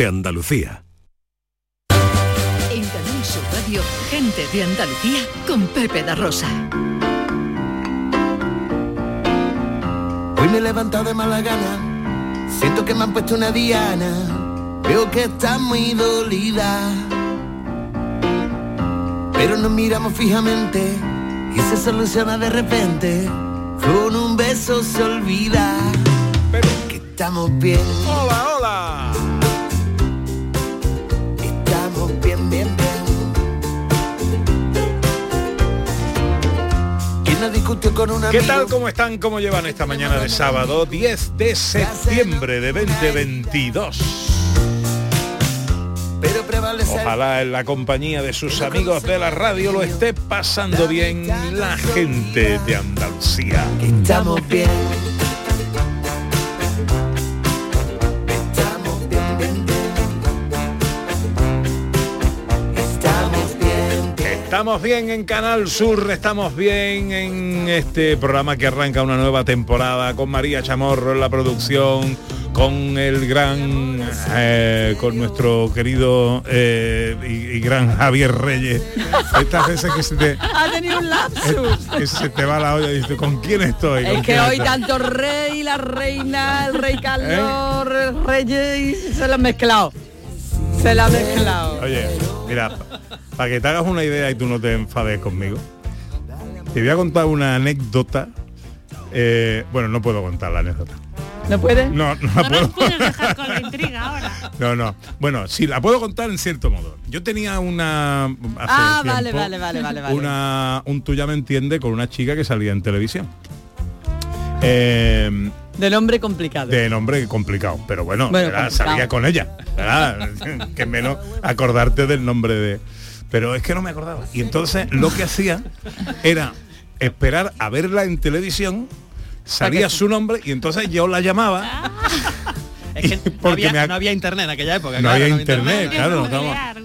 de Andalucía. En Canal Sur Radio, gente de Andalucía con Pepe da Rosa. Hoy me he levantado de mala gana, siento que me han puesto una diana, veo que está muy dolida. Pero nos miramos fijamente y se soluciona de repente, con un beso se olvida que estamos bien. Hola, hola. ¿Qué tal? ¿Cómo están? ¿Cómo llevan esta mañana de sábado 10 de septiembre de 2022? Pero prevalece Ojalá en la compañía de sus amigos de la radio lo esté pasando bien la gente de Andalucía. Estamos bien. Estamos bien en Canal Sur, estamos bien en este programa que arranca una nueva temporada con María Chamorro en la producción, con el gran, eh, con nuestro querido eh, y, y gran Javier Reyes. Estas veces que se te, Ha tenido un lapsus. que se te va la olla y dices, ¿con quién estoy? ¿Con Es que hoy estoy?". tanto rey, la reina, el rey Carlos, el reyes, se lo han mezclado. Se lo han mezclado. Oye, mira, para que te hagas una idea y tú no te enfades conmigo, te voy a contar una anécdota. eh, bueno, no puedo contar la anécdota. ¿No puede? No, no la No puedo. nos puedes dejar con la intriga ahora. No, no. Bueno, sí, la puedo contar en cierto modo. Yo tenía una... hace Ah, vale, tiempo, vale, vale, vale, vale. Una, un tú ya me entiende con una chica que salía en televisión. Eh, De nombre complicado. de nombre complicado, pero bueno, Bueno, ¿verdad? complicado. salía con ella, que menos acordarte del nombre de... Pero es que no me acordaba. Y entonces lo que hacía era esperar a verla en televisión, salía su nombre y entonces yo la llamaba. Es que no Porque había, me ha- no había internet en aquella época. No claro, había internet, Había claro,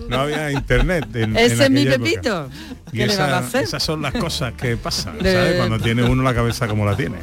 no, había internet. en- en Ese es mi. Pepito. Y ¿Qué le esa- van a hacer? esas son las cosas que pasan, ¿sabes? Cuando tiene uno la cabeza como la tiene.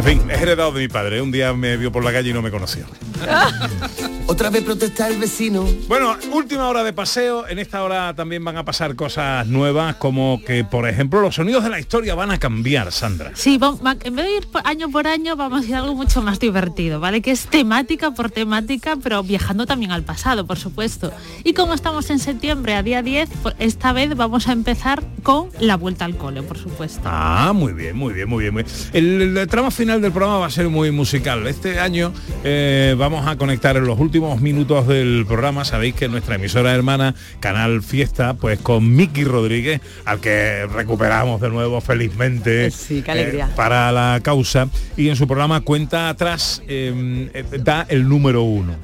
En fin, es heredado de mi padre. Un día me vio por la calle y no me conoció. Otra vez protesta el vecino. Bueno, última hora de paseo. En esta hora también van a pasar cosas nuevas, como que, por ejemplo, los sonidos de la historia van a cambiar, Sandra. Sí, vamos- va- en vez de ir año por año, vamos a ir a algo mucho más divertido, ¿vale? Que es temática por temática, pero viajando también al pasado, por supuesto. Y como estamos en septiembre, a día 10, pues esta vez vamos a empezar con la vuelta al cole, por supuesto. Ah, muy bien, muy bien, muy bien. muy bien. El, el tramo final del programa va a ser muy musical. Este año eh, vamos a conectar en los últimos minutos del programa. Sabéis que nuestra emisora hermana, Canal Fiesta, pues con Miki Rodríguez, al que recuperamos de nuevo felizmente Eh, sí, qué alegría. para la causa. Y en su programa Cuenta Atrás eh, eh, da el número uno.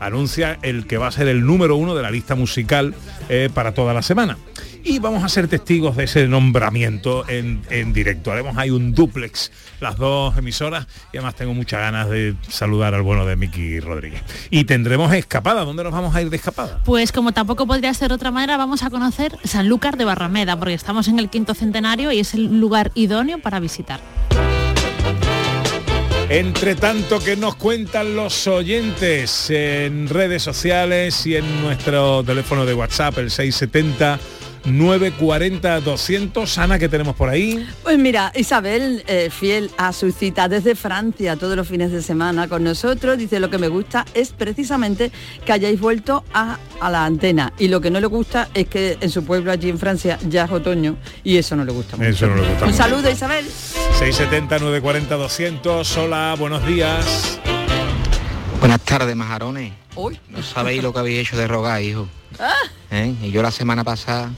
Anuncia el que va a ser el número uno de la lista musical eh, para toda la semana. Y vamos a ser testigos de ese nombramiento en, en directo. Haremos ahí un duplex, las dos emisoras, y además tengo muchas ganas de saludar al bueno de Miki Rodríguez. Y tendremos escapada. ¿Dónde nos vamos a ir de escapada? Pues como tampoco podría ser de otra manera, vamos a conocer Sanlúcar de Barrameda, porque estamos en el quinto centenario y es el lugar idóneo para visitar. Entre tanto que nos cuentan los oyentes en redes sociales y en nuestro teléfono de WhatsApp, el 670 940 200. Ana, que tenemos por ahí? Pues mira, Isabel, eh, fiel a su cita desde Francia todos los fines de semana con nosotros, dice lo que me gusta es precisamente que hayáis vuelto a, a la antena y lo que no le gusta es que en su pueblo allí en Francia ya es otoño y eso no le gusta mucho. Eso no le gusta Un mucho. saludo Isabel. 670 940 200. Hola, buenos días. Buenas tardes, majarones. Uy. No sabéis lo que habéis hecho de rogar, hijo. ¿Eh? Y yo la semana pasada,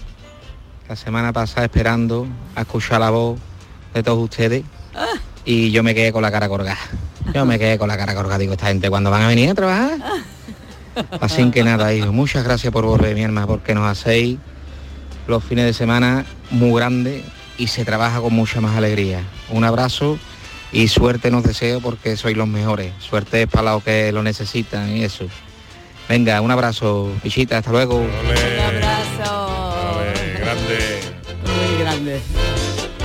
la semana pasada esperando a escuchar la voz de todos ustedes y yo me quedé con la cara colgada. Yo me quedé con la cara colgada. Digo, esta gente, ¿cuándo van a venir a trabajar? Así que nada, hijo, muchas gracias por volver, mi hermana, porque nos hacéis los fines de semana muy grandes y se trabaja con mucha más alegría. Un abrazo y suerte nos deseo porque sois los mejores. Suerte es para los que lo necesitan y eso. Venga, un abrazo, pichita, hasta luego. Grande. Muy grande.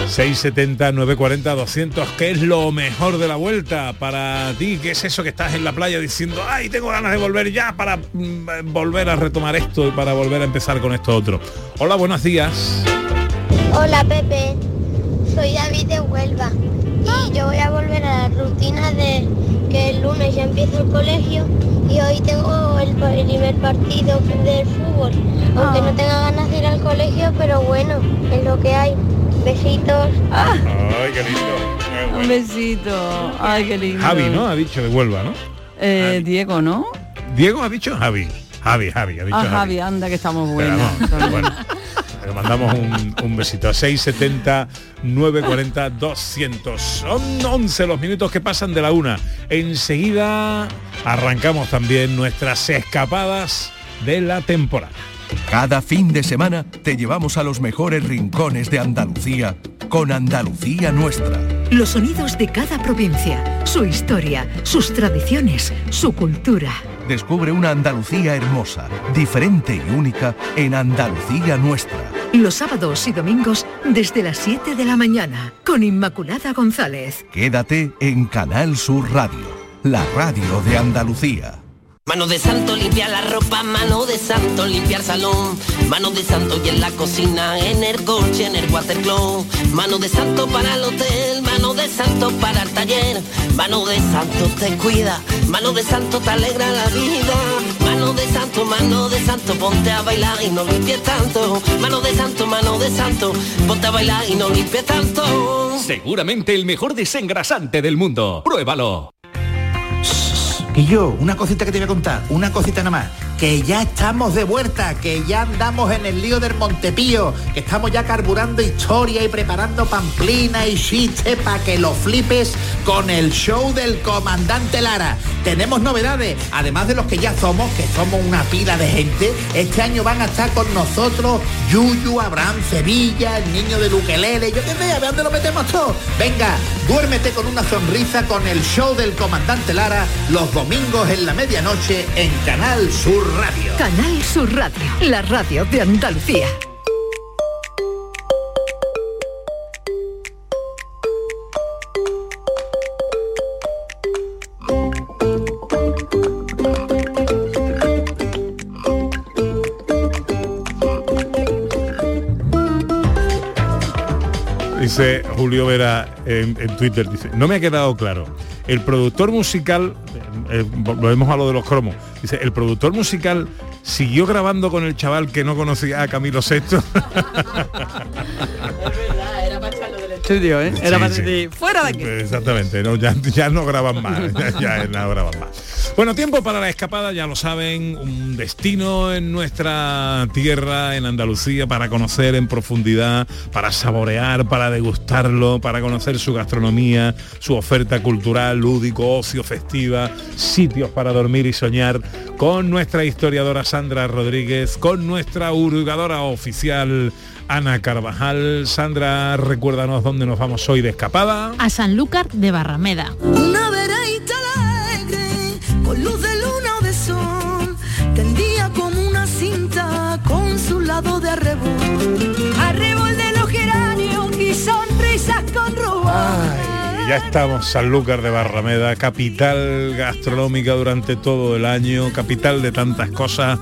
670 940 200 ¿qué es lo mejor de la vuelta para ti? ¿Qué es eso que estás en la playa diciendo, ay, tengo ganas de volver ya para mm, volver a retomar esto y para volver a empezar con esto otro? Hola, buenos días. Hola Pepe, soy David de Huelva y yo voy a volver a la rutina de que el lunes ya empiezo el colegio y hoy tengo el primer partido del fútbol, aunque no tenga ganas de ir al colegio, pero bueno, es lo que hay. Besitos. Ay, qué lindo. Qué Un besito. Ay, qué lindo. Javi, ¿no? Ha dicho de Huelva, ¿no? Eh, Diego, ¿no? Diego ha dicho Javi. Javi, Javi, ha dicho Ah, Javi. Javi, anda que estamos Pero buenas. no, bueno, le mandamos un, un besito a 670 940 200. Son 11 los minutos que pasan de la una. Enseguida arrancamos también nuestras escapadas de la temporada. Cada fin de semana te llevamos a los mejores rincones de Andalucía con Andalucía Nuestra. Los sonidos de cada provincia, su historia, sus tradiciones, su cultura. Descubre una Andalucía hermosa, diferente y única en Andalucía Nuestra. Los sábados y domingos desde las 7 de la mañana con Inmaculada González. Quédate en Canal Sur Radio, la radio de Andalucía. Mano de santo limpiar la ropa, mano de santo limpiar salón, mano de santo y en la cocina, en el coche, en el watercloak, mano de santo para el hotel, mano de santo para el taller, mano de santo te cuida, mano de santo te alegra la vida, mano de santo, mano de santo, ponte a bailar y no limpies tanto, mano de santo, mano de santo, ponte a bailar y no limpies tanto. Seguramente el mejor desengrasante del mundo. Pruébalo. Y yo, una cosita que te voy a contar, una cosita nada más, que ya estamos de vuelta, que ya andamos en el lío del Montepío, que estamos ya carburando historia y preparando pamplina y chistes para que lo flipes con el show del comandante Lara. Tenemos novedades, además de los que ya somos, que somos una pila de gente, este año van a estar con nosotros Yuyu, Abraham Sevilla, el niño de Luquelele, yo qué sé, a ver dónde lo metemos todo. Venga, duérmete con una sonrisa con el show del comandante Lara los domingos en la medianoche en Canal Sur Radio. Canal Sur Radio, la radio de Andalucía. Dice Julio Vera en, en Twitter, dice, no me ha quedado claro. El productor musical, eh, eh, volvemos a lo de los cromos, dice, el productor musical siguió grabando con el chaval que no conocía a Camilo VI. Estudio, ¿eh? Era Sí, para sí. decir, fuera de aquí. Exactamente, no, ya, ya no graban más, ya, ya no graban más. Bueno, tiempo para la escapada, ya lo saben, un destino en nuestra tierra, en Andalucía, para conocer en profundidad, para saborear, para degustarlo, para conocer su gastronomía, su oferta cultural, lúdico, ocio, festiva, sitios para dormir y soñar, con nuestra historiadora Sandra Rodríguez, con nuestra hurgadora oficial Ana Carvajal. Sandra, recuérdanos dónde nos vamos hoy de escapada. A Sanlúcar de Barrameda. De arrebol. Arrebol de los geranios y sonrisas con rubor. Y ya estamos, Sanlúcar de Barrameda, capital gastronómica durante todo el año, capital de tantas cosas.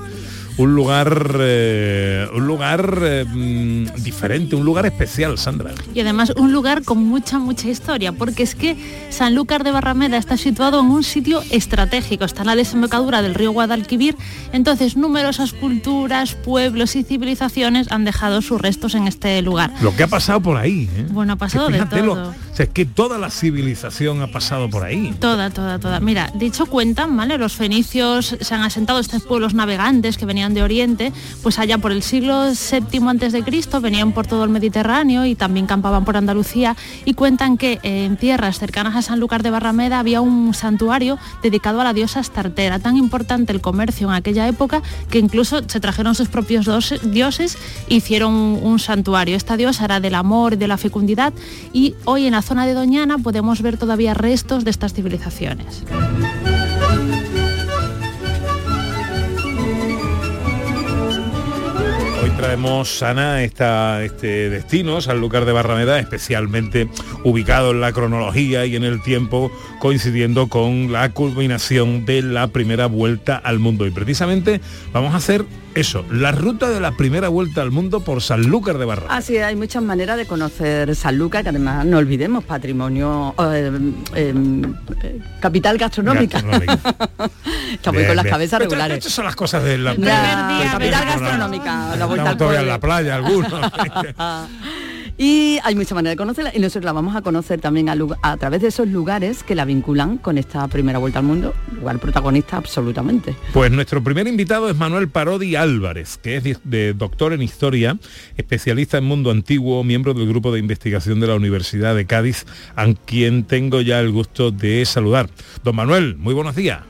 Un lugar, eh, un lugar eh, mm, diferente, un lugar especial, Sandra. Y además un lugar con mucha, mucha historia, porque es que Sanlúcar de Barrameda está situado en un sitio estratégico, está en la desembocadura del río Guadalquivir, entonces numerosas culturas, pueblos y civilizaciones han dejado sus restos en este lugar. Lo que ha pasado por ahí. ¿eh? Bueno, ha pasado de lo- todo. Es que toda la civilización ha pasado por ahí. Toda, toda, toda. Mira, de hecho cuentan, ¿vale? Los fenicios se han asentado estos pueblos navegantes que venían de Oriente, pues allá por el siglo VII antes de Cristo venían por todo el Mediterráneo y también campaban por Andalucía y cuentan que eh, en tierras cercanas a Sanlúcar de Barrameda había un santuario dedicado a la diosa Astarte. Era tan importante el comercio en aquella época que incluso se trajeron sus propios dioses e hicieron un santuario. Esta diosa era del amor y de la fecundidad y hoy en la zona de Doñana podemos ver todavía restos de estas civilizaciones. Hoy traemos, Ana, esta, este destino, Sanlúcar de Barrameda, especialmente ubicado en la cronología y en el tiempo, coincidiendo con la culminación de la primera vuelta al mundo. Y precisamente vamos a hacer eso, la ruta de la primera vuelta al mundo por Sanlúcar de Barrameda. Así hay muchas maneras de conocer Sanlúcar, que además no olvidemos, patrimonio, eh, eh, eh, capital gastronómica. Estamos Bien, con las bien. cabezas Pero regulares. Estas son las cosas de la... Ya, capital gastronómica, la vuelta al la playa, algunos. Y hay muchas maneras de conocerla y nosotros la vamos a conocer también a, a través de esos lugares que la vinculan con esta primera vuelta al mundo, lugar protagonista absolutamente. Pues nuestro primer invitado es Manuel Parodi Álvarez, que es de- de doctor en historia, especialista en mundo antiguo, miembro del grupo de investigación de la Universidad de Cádiz, a quien tengo ya el gusto de saludar. Don Manuel, muy buenos días.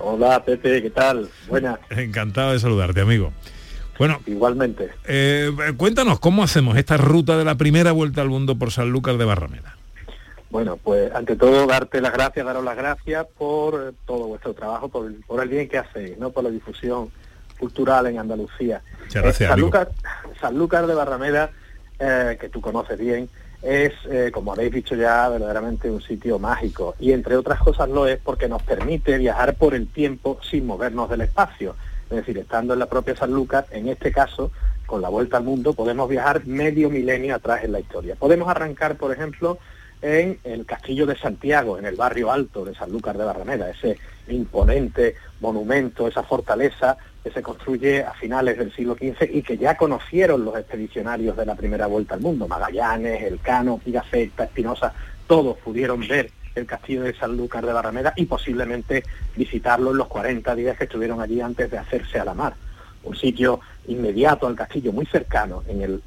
Hola Pepe, ¿qué tal? Buenas. Encantado de saludarte, amigo. Bueno, igualmente. Eh, cuéntanos, ¿cómo hacemos esta ruta de la primera vuelta al mundo por Sanlúcar de Barrameda? Bueno, pues ante todo darte las gracias, daros las gracias por eh, todo vuestro trabajo, por, el- por el bien que hacéis, ¿no? Por la difusión cultural en Andalucía. Muchas gracias, Eh. Sanlúcar, Sanlúcar de Barrameda, eh, que tú conoces bien, es, eh, como habéis dicho ya, verdaderamente un sitio mágico. Y entre otras cosas lo es porque nos permite viajar por el tiempo sin movernos del espacio. Es decir, estando en la propia Sanlúcar, en este caso, con la vuelta al mundo, podemos viajar medio milenio atrás en la historia. Podemos arrancar, por ejemplo, en el Castillo de Santiago, en el barrio alto de Sanlúcar de Barrameda, ese imponente monumento, esa fortaleza que se construye a finales del siglo XV y que ya conocieron los expedicionarios de la primera vuelta al mundo, Magallanes, Elcano, Pigafetta, Espinosa, todos pudieron ver el castillo de Sanlúcar de Barrameda y posiblemente visitarlo en los 40 días que estuvieron allí antes de hacerse a la mar. Un sitio inmediato al castillo, muy cercano, en el,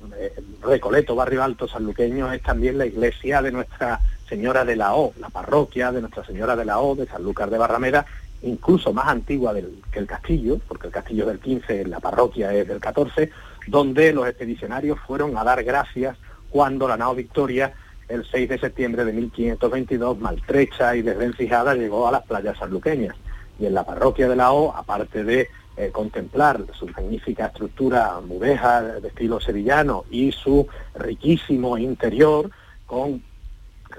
Recoleto, barrio alto sanluqueño, es también la iglesia de Nuestra Señora de la O, la parroquia de Nuestra Señora de la O de Sanlúcar de Barrameda, incluso más antigua que el castillo, porque el castillo del 15, la parroquia es del 14, donde los expedicionarios fueron a dar gracias cuando la nao Victoria, el 6 de septiembre de 1522, maltrecha y desvencijada, llegó a las playas sanluqueñas. Y en la parroquia de la O, aparte de eh, contemplar su magnífica estructura mudéjar de estilo sevillano y su riquísimo interior con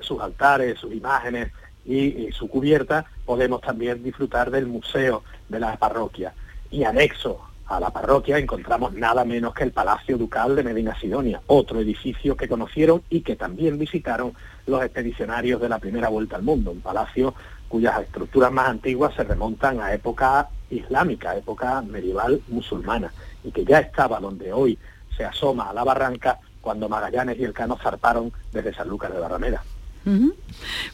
sus altares, sus imágenes y su cubierta, podemos también disfrutar del museo de la parroquia. Y anexo a la parroquia encontramos nada menos que el Palacio Ducal de Medina Sidonia, otro edificio que conocieron y que también visitaron los expedicionarios de la primera vuelta al mundo, un palacio cuyas estructuras más antiguas se remontan a época islámica, época medieval musulmana, y que ya estaba donde hoy se asoma a la barranca cuando Magallanes y Elcano zarparon desde Sanlúcar de Barrameda.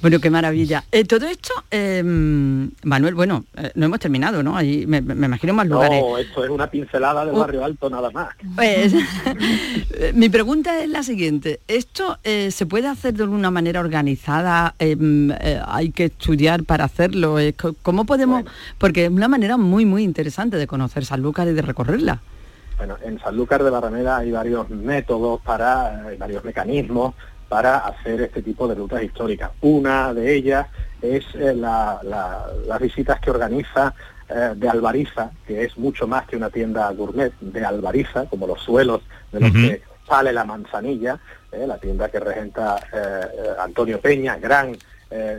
Bueno, qué maravilla. Eh, todo esto, eh, Manuel, bueno, eh, no hemos terminado, ¿no? Ahí me, me imagino más lugares. No, esto es una pincelada del Oh. barrio alto nada más. Pues, mi pregunta es la siguiente. ¿Esto eh, se puede hacer de alguna manera organizada? Eh, ¿Hay que estudiar para hacerlo? ¿Cómo podemos...? Porque es una manera muy, muy interesante de conocer Sanlúcar y de recorrerla. Bueno, en Sanlúcar de Barrameda hay varios métodos para, hay varios mecanismos para hacer este tipo de rutas históricas. Una de ellas es eh, la- la- las visitas que organiza eh, de Albariza, que es mucho más que una tienda gourmet de Albariza, como los suelos de los que sale la manzanilla, eh, la tienda que regenta Antonio Peña, gran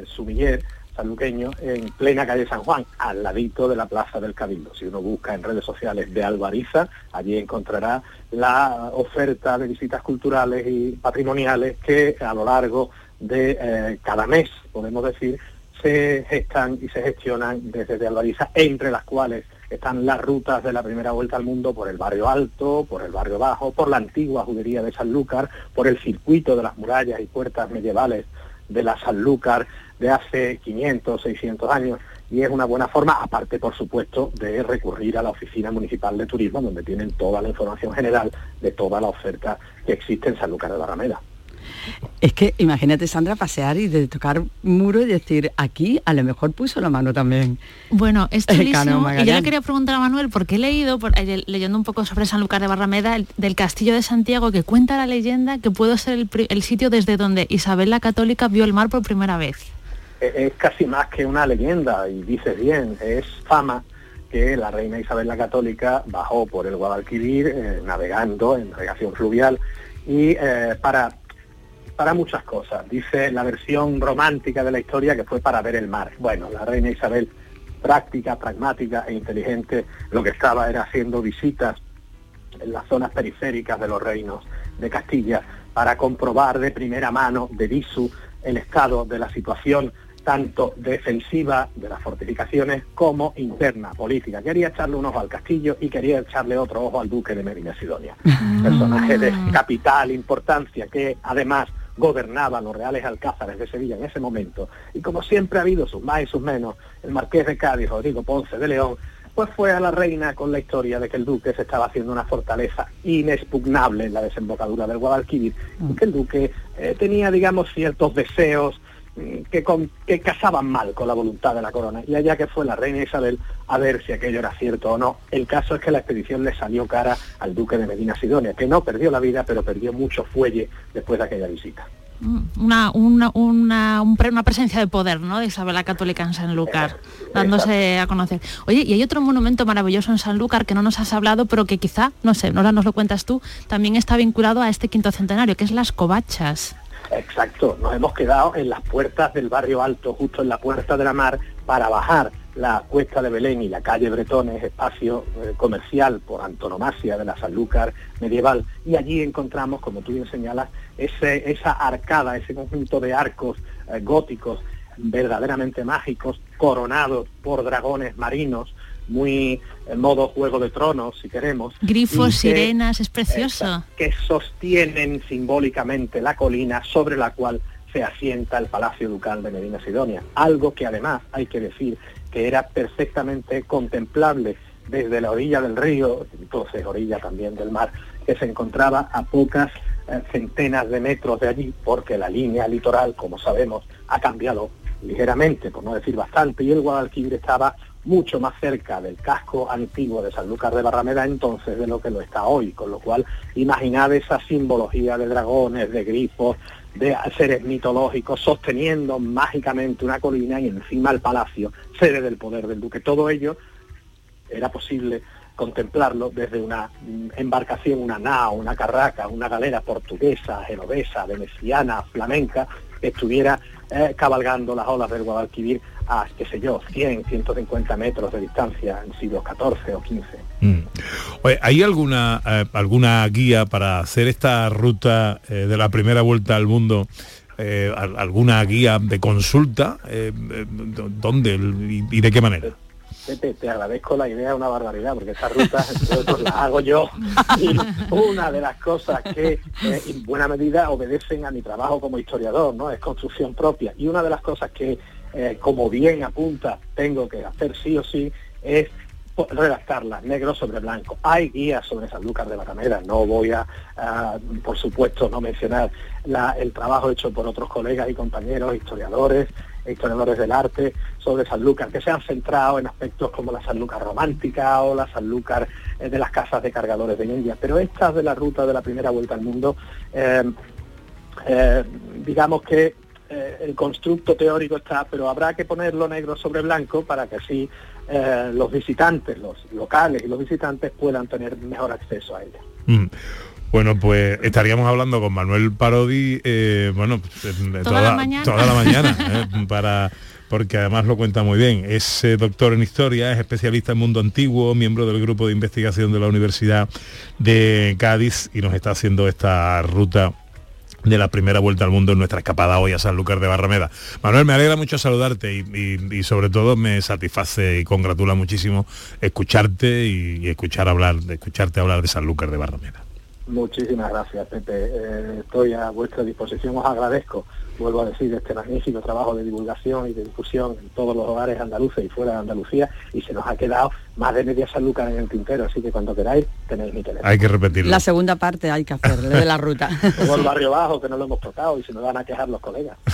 sumiller en plena calle San Juan, al ladito de la Plaza del Cabildo. Si uno busca en redes sociales de Albariza, allí encontrará la oferta de visitas culturales y patrimoniales que a lo largo de eh, cada mes, podemos decir, se gestan y se gestionan desde de Albariza, entre las cuales están las rutas de la primera vuelta al mundo por el barrio alto, por el barrio bajo, por la antigua judería de Sanlúcar, por el circuito de las murallas y puertas medievales de la Sanlúcar de hace 500, 600 años y es una buena forma, aparte por supuesto, de recurrir a la Oficina Municipal de Turismo, donde tienen toda la información general de toda la oferta que existe en Sanlúcar de Barrameda. Es que imagínate, Sandra, pasear y de tocar muro y decir, aquí a lo mejor puso la mano también. Bueno, es chulísimo. Y yo le quería preguntar a Manuel, porque he leído, por- leyendo un poco sobre Sanlúcar de Barrameda, el- del Castillo de Santiago, que cuenta la leyenda que pudo ser el sitio desde donde Isabel la Católica vio el mar por primera vez. E- es casi más que una leyenda, y dices bien, es fama que la reina Isabel la Católica bajó por el Guadalquivir eh, navegando en navegación fluvial y eh, para para muchas cosas. Dice la versión romántica de la historia que fue para ver el mar. Bueno, la reina Isabel, práctica, pragmática e inteligente, lo que estaba era haciendo visitas en las zonas periféricas de los reinos de Castilla para comprobar de primera mano, de visu, el estado de la situación tanto defensiva de las fortificaciones como interna, política. Quería echarle un ojo al castillo y quería echarle otro ojo al duque de Medina Sidonia. Personaje de capital importancia que además gobernaba los reales alcázares de Sevilla en ese momento. Y como siempre ha habido sus más y sus menos, el marqués de Cádiz, Rodrigo Ponce de León, pues fue a la reina con la historia de que el duque se estaba haciendo una fortaleza inexpugnable en la desembocadura del Guadalquivir y que el duque eh, tenía, digamos, ciertos deseos que, con- que casaban mal con la voluntad de la corona. Y allá que fue la reina Isabel a ver si aquello era cierto o no. El caso es que la expedición le salió cara al duque de Medina Sidonia, que no perdió la vida, pero perdió mucho fuelle después de aquella visita. Mm, Una, una, una, un pre- una presencia de poder, ¿no? De Isabel la Católica en Sanlúcar, dándose a conocer. Oye, y hay otro monumento maravilloso en Sanlúcar que no nos has hablado, pero que quizá, no sé, ahora nos lo cuentas tú, también está vinculado a este quinto centenario, que es las covachas. Exacto, nos hemos quedado en las puertas del barrio alto, justo en la puerta de la mar, para bajar la cuesta de Belén y la calle Bretones, espacio eh, comercial por antonomasia de la Sanlúcar medieval, y allí encontramos, como tú bien señalas, esa arcada, ese conjunto de arcos eh, góticos verdaderamente mágicos, coronados por dragones marinos, muy en modo juego de tronos, si queremos. Grifos, que- sirenas, es precioso. Exacto, que sostienen simbólicamente la colina sobre la cual se asienta el Palacio Ducal de Medina Sidonia. Algo que además hay que decir que era perfectamente contemplable desde la orilla del río, entonces orilla también del mar, que se encontraba a pocas eh, centenas de metros de allí, porque la línea litoral, como sabemos, ha cambiado ligeramente, por no decir bastante, y el Guadalquivir estaba mucho más cerca del casco antiguo de Sanlúcar de Barrameda entonces de lo que lo está hoy, con lo cual imaginad esa simbología de dragones, de grifos, de seres mitológicos sosteniendo mágicamente una colina y encima el palacio, sede del poder del duque. Todo ello era posible contemplarlo desde una mm, embarcación, una nao, una carraca, una galera portuguesa, genovesa, veneciana, flamenca, que estuviera eh, cabalgando las olas del Guadalquivir a, qué sé yo, 100, 150 metros de distancia en siglos XIV o XV. Mm. Oye, ¿Hay alguna, eh, alguna guía para hacer esta ruta eh, de la primera vuelta al mundo? Al- ¿Alguna guía de consulta? ¿Dónde y de qué manera? Pepe, te agradezco la idea, una barbaridad, porque esta ruta entre otros, la hago yo. Y una de las cosas que eh, en buena medida obedecen a mi trabajo como historiador, ¿no? Es construcción propia. Y una de las cosas que, eh, como bien apunta, tengo que hacer sí o sí, es redactarlas negro sobre blanco. Hay guías sobre Sanlúcar de Barrameda, no voy a, por supuesto, no mencionar el trabajo hecho por otros colegas y compañeros, historiadores, historiadores del arte, sobre Sanlúcar, que se han centrado en aspectos como la Sanlúcar romántica o la Sanlúcar eh, de las casas de cargadores de India. Pero estas de la ruta de la primera vuelta al mundo, eh, eh, digamos que eh, el constructo teórico está, pero habrá que ponerlo negro sobre blanco para que así los visitantes, los locales y los visitantes puedan tener mejor acceso a ella. Mm. Bueno, pues estaríamos hablando con Manuel Parodi, eh, bueno, pues, eh, Toda la mañana. toda la mañana, eh, para porque además lo cuenta muy bien. Es eh, doctor en historia, es especialista en mundo antiguo, miembro del grupo de investigación de la Universidad de Cádiz y nos está haciendo esta ruta de la primera vuelta al mundo en nuestra escapada hoy a Sanlúcar de Barrameda. Manuel, me alegra mucho saludarte y, y- y sobre todo me satisface y congratula muchísimo escucharte y, y escuchar hablar, de escucharte hablar de Sanlúcar de Barrameda. Muchísimas gracias, Pepe. Eh, estoy a vuestra disposición, os agradezco, vuelvo a decir, este magnífico trabajo de divulgación y de difusión en todos los hogares andaluces y fuera de Andalucía, y se nos ha quedado más de media Sanlúcar en el tintero, así que cuando queráis tenéis mi teléfono. Hay que repetirlo. La segunda parte hay que hacerle de la ruta. El barrio bajo, que no lo hemos tocado, y se nos van a quejar los colegas.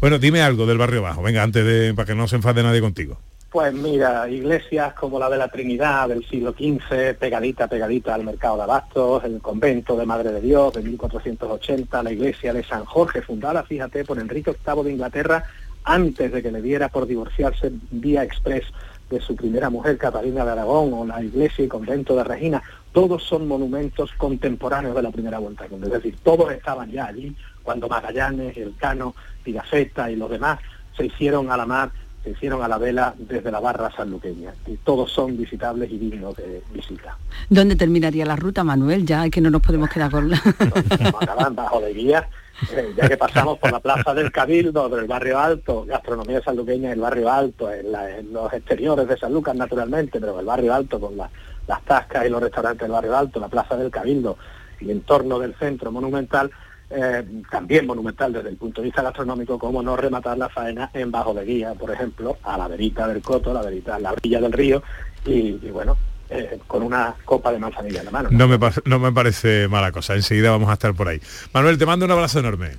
Bueno, dime algo del barrio bajo, venga, antes de, para que no se enfade nadie contigo. Pues mira, iglesias como la de la Trinidad del siglo XV, pegadita, pegadita al mercado de abastos, el convento de Madre de Dios de 1480, la iglesia de San Jorge, fundada, fíjate, por Enrique VIII de Inglaterra, antes de que le diera por divorciarse vía express de su primera mujer, Catalina de Aragón, o la iglesia y convento de Regina, todos son monumentos contemporáneos de la primera vuelta. Es decir, todos estaban ya allí cuando Magallanes, Elcano, Pigafetta y los demás se hicieron a la mar, se hicieron a la vela desde la barra sanluqueña. Y todos son visitables y dignos de visita. ¿Dónde terminaría la ruta, Manuel? Ya que no nos podemos quedar con la... Acaban bajo de guía, eh, ya que pasamos por la plaza del Cabildo, del barrio alto, gastronomía sanluqueña el barrio alto, en, la- en los exteriores de San Lucas naturalmente, pero el barrio alto con la- las tascas y los restaurantes del barrio alto, la plaza del Cabildo y en torno del centro monumental, eh, también monumental desde el punto de vista gastronómico, como no rematar la faena en Bajo de Guía, por ejemplo, a la verita del Coto, la verita, la orilla del río, y, y bueno, eh, con una copa de manzanilla en la mano. No me, pa- no me parece mala cosa, enseguida vamos a estar por ahí. Manuel, te mando un abrazo enorme.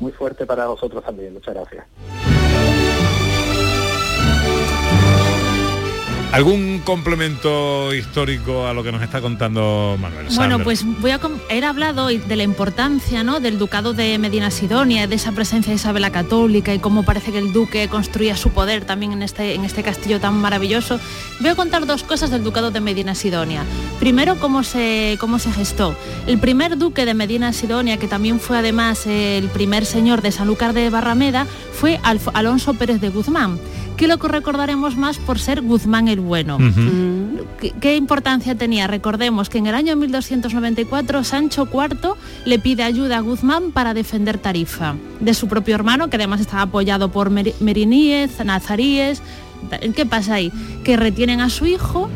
Muy fuerte para vosotros también, muchas gracias. ¿Algún complemento histórico a lo que nos está contando Manuel? Bueno, pues voy a he hablado de la importancia ¿no? del ducado de Medina Sidonia, de esa presencia de Isabel la Católica y cómo parece que el duque construía su poder también en este, en este castillo tan maravilloso. Voy a contar dos cosas del ducado de Medina Sidonia. Primero, cómo se, cómo se gestó. El primer duque de Medina Sidonia, que también fue además el primer señor de Sanlúcar de Barrameda, fue Alf- Alonso Pérez de Guzmán, que lo que recordaremos más por ser Guzmán el Bueno. ¿Qué, qué importancia tenía? Recordemos que en el año 1294 Sancho IV le pide ayuda a Guzmán para defender Tarifa de su propio hermano, que además estaba apoyado por Mer- Meriníes, Nazaríes. ¿Qué pasa ahí? Que retienen a su hijo.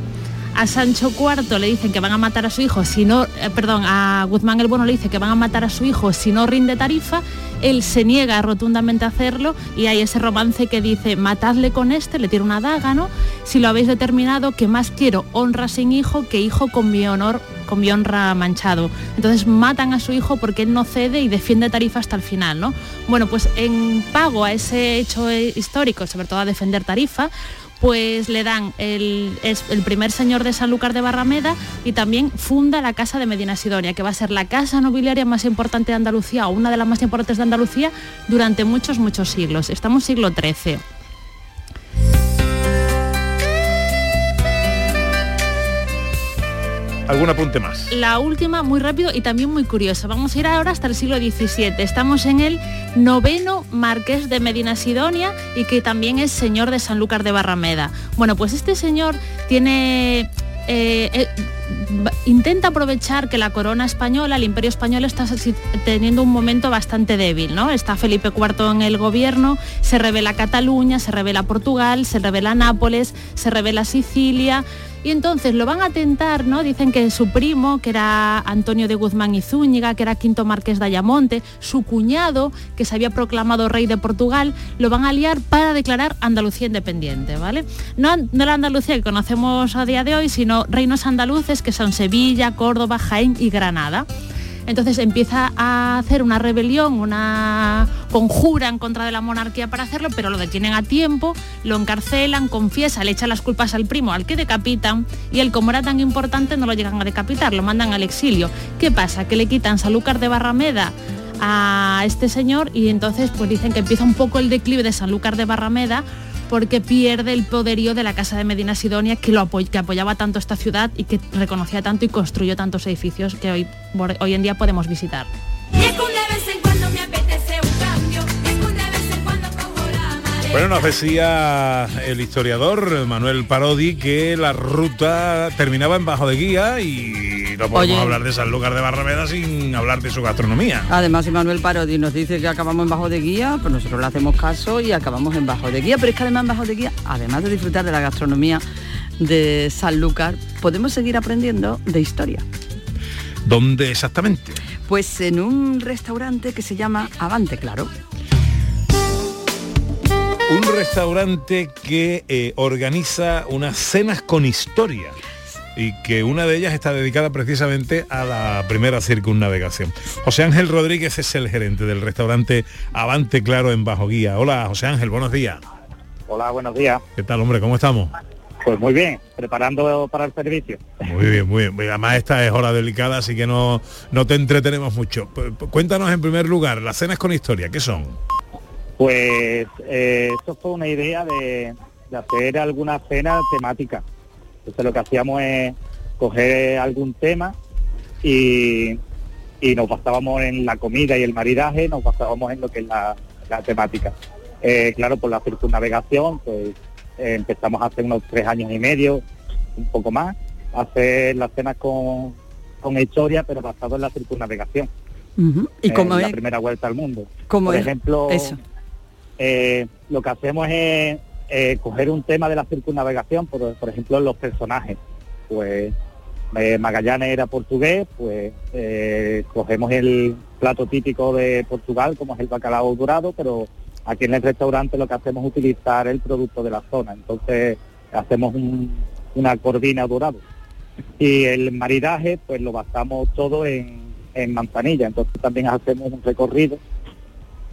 A Sancho IV le dicen que van a matar a su hijo si no, eh, perdón, a Guzmán el Bueno le dice que van a matar a su hijo si no rinde tarifa, él se niega rotundamente a hacerlo y hay ese romance que dice, matadle con este, le tira una daga, ¿no? Si lo habéis determinado, que más quiero honra sin hijo que hijo con mi honor, con mi honra manchado. Entonces matan a su hijo porque él no cede y defiende tarifa hasta el final, ¿no? Bueno, pues en pago a ese hecho histórico, sobre todo a defender tarifa, pues le dan el, el primer señor de Sanlúcar de Barrameda y también funda la Casa de Medina Sidonia, que va a ser la casa nobiliaria más importante de Andalucía o una de las más importantes de Andalucía durante muchos, muchos siglos. Estamos siglo XIII. ¿Algún apunte más? La última, muy rápido y también muy curiosa. Vamos a ir ahora hasta el siglo XVII. Estamos en el noveno marqués de Medina Sidonia y que también es señor de Sanlúcar de Barrameda. Bueno, pues este señor tiene... eh, eh, intenta aprovechar que la corona española, el imperio español está teniendo un momento bastante débil, ¿no? Está Felipe IV en el gobierno, se revela Cataluña, se revela Portugal, se revela Nápoles, se revela Sicilia, y entonces lo van a tentar, ¿no? Dicen que su primo, que era Antonio de Guzmán y Zúñiga, que era quinto marqués de Ayamonte, su cuñado, que se había proclamado rey de Portugal, lo van a liar para declarar Andalucía independiente, ¿vale? No, no la Andalucía que conocemos a día de hoy, sino reinos andaluces que son Sevilla, Córdoba, Jaén y Granada. Entonces empieza a hacer una rebelión, una conjura en contra de la monarquía para hacerlo, pero lo detienen a tiempo, lo encarcelan, confiesa, le echan las culpas al primo, al que decapitan, y él como era tan importante no lo llegan a decapitar, lo mandan al exilio. ¿Qué pasa? Que le quitan Sanlúcar de Barrameda a este señor y entonces pues dicen que empieza un poco el declive de Sanlúcar de Barrameda porque pierde el poderío de la Casa de Medina Sidonia que, lo apoy- que apoyaba tanto esta ciudad y que reconocía tanto y construyó tantos edificios que hoy, hoy en día podemos visitar. Bueno, nos decía el historiador Manuel Parodi que la ruta terminaba en Bajo de Guía y no podemos Oye. hablar de Sanlúcar de Barrameda sin hablar de su gastronomía. Además, Manuel Parodi nos dice que acabamos en Bajo de Guía, pues nosotros le hacemos caso y acabamos en Bajo de Guía. Pero es que además en Bajo de Guía, además de disfrutar de la gastronomía de Sanlúcar, podemos seguir aprendiendo de historia. ¿Dónde exactamente? Pues en un restaurante que se llama Avante, claro. Un restaurante que eh, organiza unas cenas con historia y que una de ellas está dedicada precisamente a la primera circunnavegación. José Ángel Rodríguez es el gerente del restaurante Avante Claro en Bajo Guía. Hola José Ángel, buenos días. Hola, buenos días. ¿Qué tal hombre? ¿Cómo estamos? Pues muy bien, preparando para el servicio. Muy bien, muy bien. Además esta es hora delicada, así que no, no te entretenemos mucho. P- p- Cuéntanos en primer lugar, las cenas con historia, ¿qué son? Pues eh, esto fue una idea de, de hacer alguna cena temática. Entonces lo que hacíamos es coger algún tema y, y nos basábamos en la comida y el maridaje, nos basábamos en lo que es la, la temática. Eh, claro, por la circunnavegación, pues eh, empezamos hace unos tres años y medio, un poco más, a hacer las cenas con, con historia, pero basado en la circunnavegación. ¿Y eh, cómo la es? primera vuelta al mundo. ¿Cómo Por es ejemplo, eso? eh, lo que hacemos es eh, coger un tema de la circunnavegación, por, ejemplo, los personajes. Pues eh, Magallanes era portugués, pues eh, cogemos el plato típico de Portugal, como es el bacalao dorado, pero aquí en el restaurante lo que hacemos es utilizar el producto de la zona. Entonces hacemos un- una corvina dorado. Y el maridaje, pues lo basamos todo en, en manzanilla. Entonces también hacemos un recorrido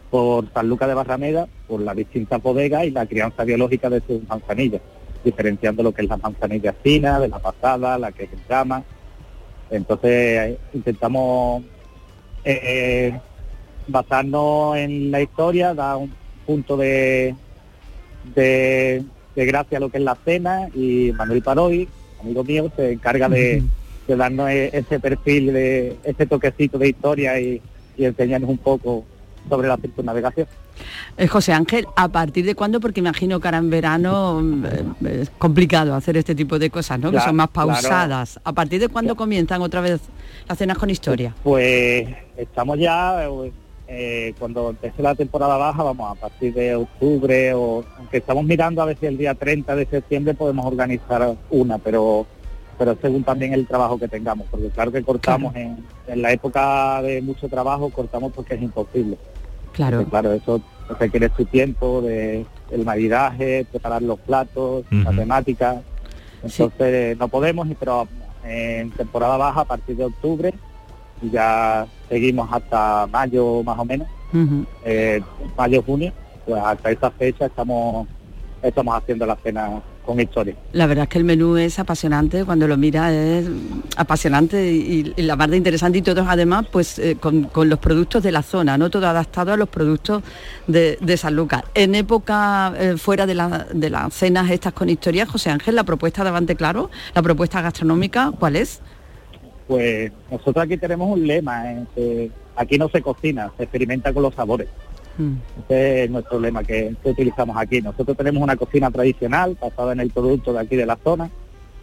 por San Lucas de Barrameda, por las distintas bodegas y la crianza biológica de sus manzanillas, diferenciando lo que es la manzanilla fina, de la pasada, la que es en llama. Entonces eh, intentamos eh, basarnos en la historia, dar un punto de, de, de gracia a lo que es la cena y Manuel Paroy, amigo mío, se encarga de, de darnos e- ese perfil, de ese toquecito de historia y, y enseñarnos un poco sobre la circunnavegación. Eh, José Ángel, ¿a partir de cuándo? Porque imagino que ahora en verano mm, eh, es complicado hacer este tipo de cosas, ¿no? que son más claro. pausadas. ¿A partir de cuándo comienzan otra vez las cenas con historia? Pues estamos ya, eh, cuando empiece la temporada baja, vamos a partir de octubre, o aunque estamos mirando a ver si el día 30 de septiembre podemos organizar una, pero pero según también el trabajo que tengamos, porque claro que cortamos en, en la época de mucho trabajo, cortamos porque es imposible. Claro. Porque, claro, eso requiere su tiempo de el maridaje, preparar los platos, la Ujú. temática. Entonces no podemos, pero en temporada baja a partir de octubre y ya seguimos hasta mayo más o menos, eh, mayo junio, pues hasta esa fecha estamos estamos haciendo la cena con historia. La verdad es que el menú es apasionante, cuando lo mira es apasionante y, y la parte interesante y todos además pues eh, con, con los productos de la zona, no todo adaptado a los productos de, de San Lucas. En época eh, fuera de, la- de las cenas estas con historias, José Ángel, la propuesta de Avante Claro, la propuesta gastronómica, ¿cuál es? Pues nosotros aquí tenemos un lema, eh, que aquí no se cocina, se experimenta con los sabores. Mm. Ese es nuestro lema que, que utilizamos aquí. Nosotros tenemos una cocina tradicional basada en el producto de aquí de la zona,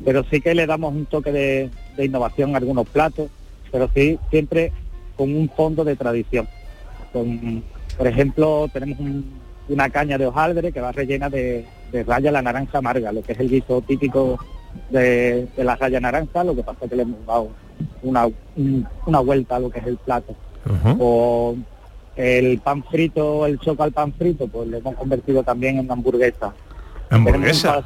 pero sí que le damos un toque de, de innovación a algunos platos, pero sí siempre con un fondo de tradición. Con, por ejemplo, tenemos un- una caña de hojaldre que va rellena de, de raya la naranja amarga, lo que es el guiso típico de, de la raya naranja, lo que pasa es que le hemos dado una, un- una vuelta a lo que es el plato. O el pan frito, el choco al pan frito, pues lo hemos convertido también en una hamburguesa. ¿Hamburguesa?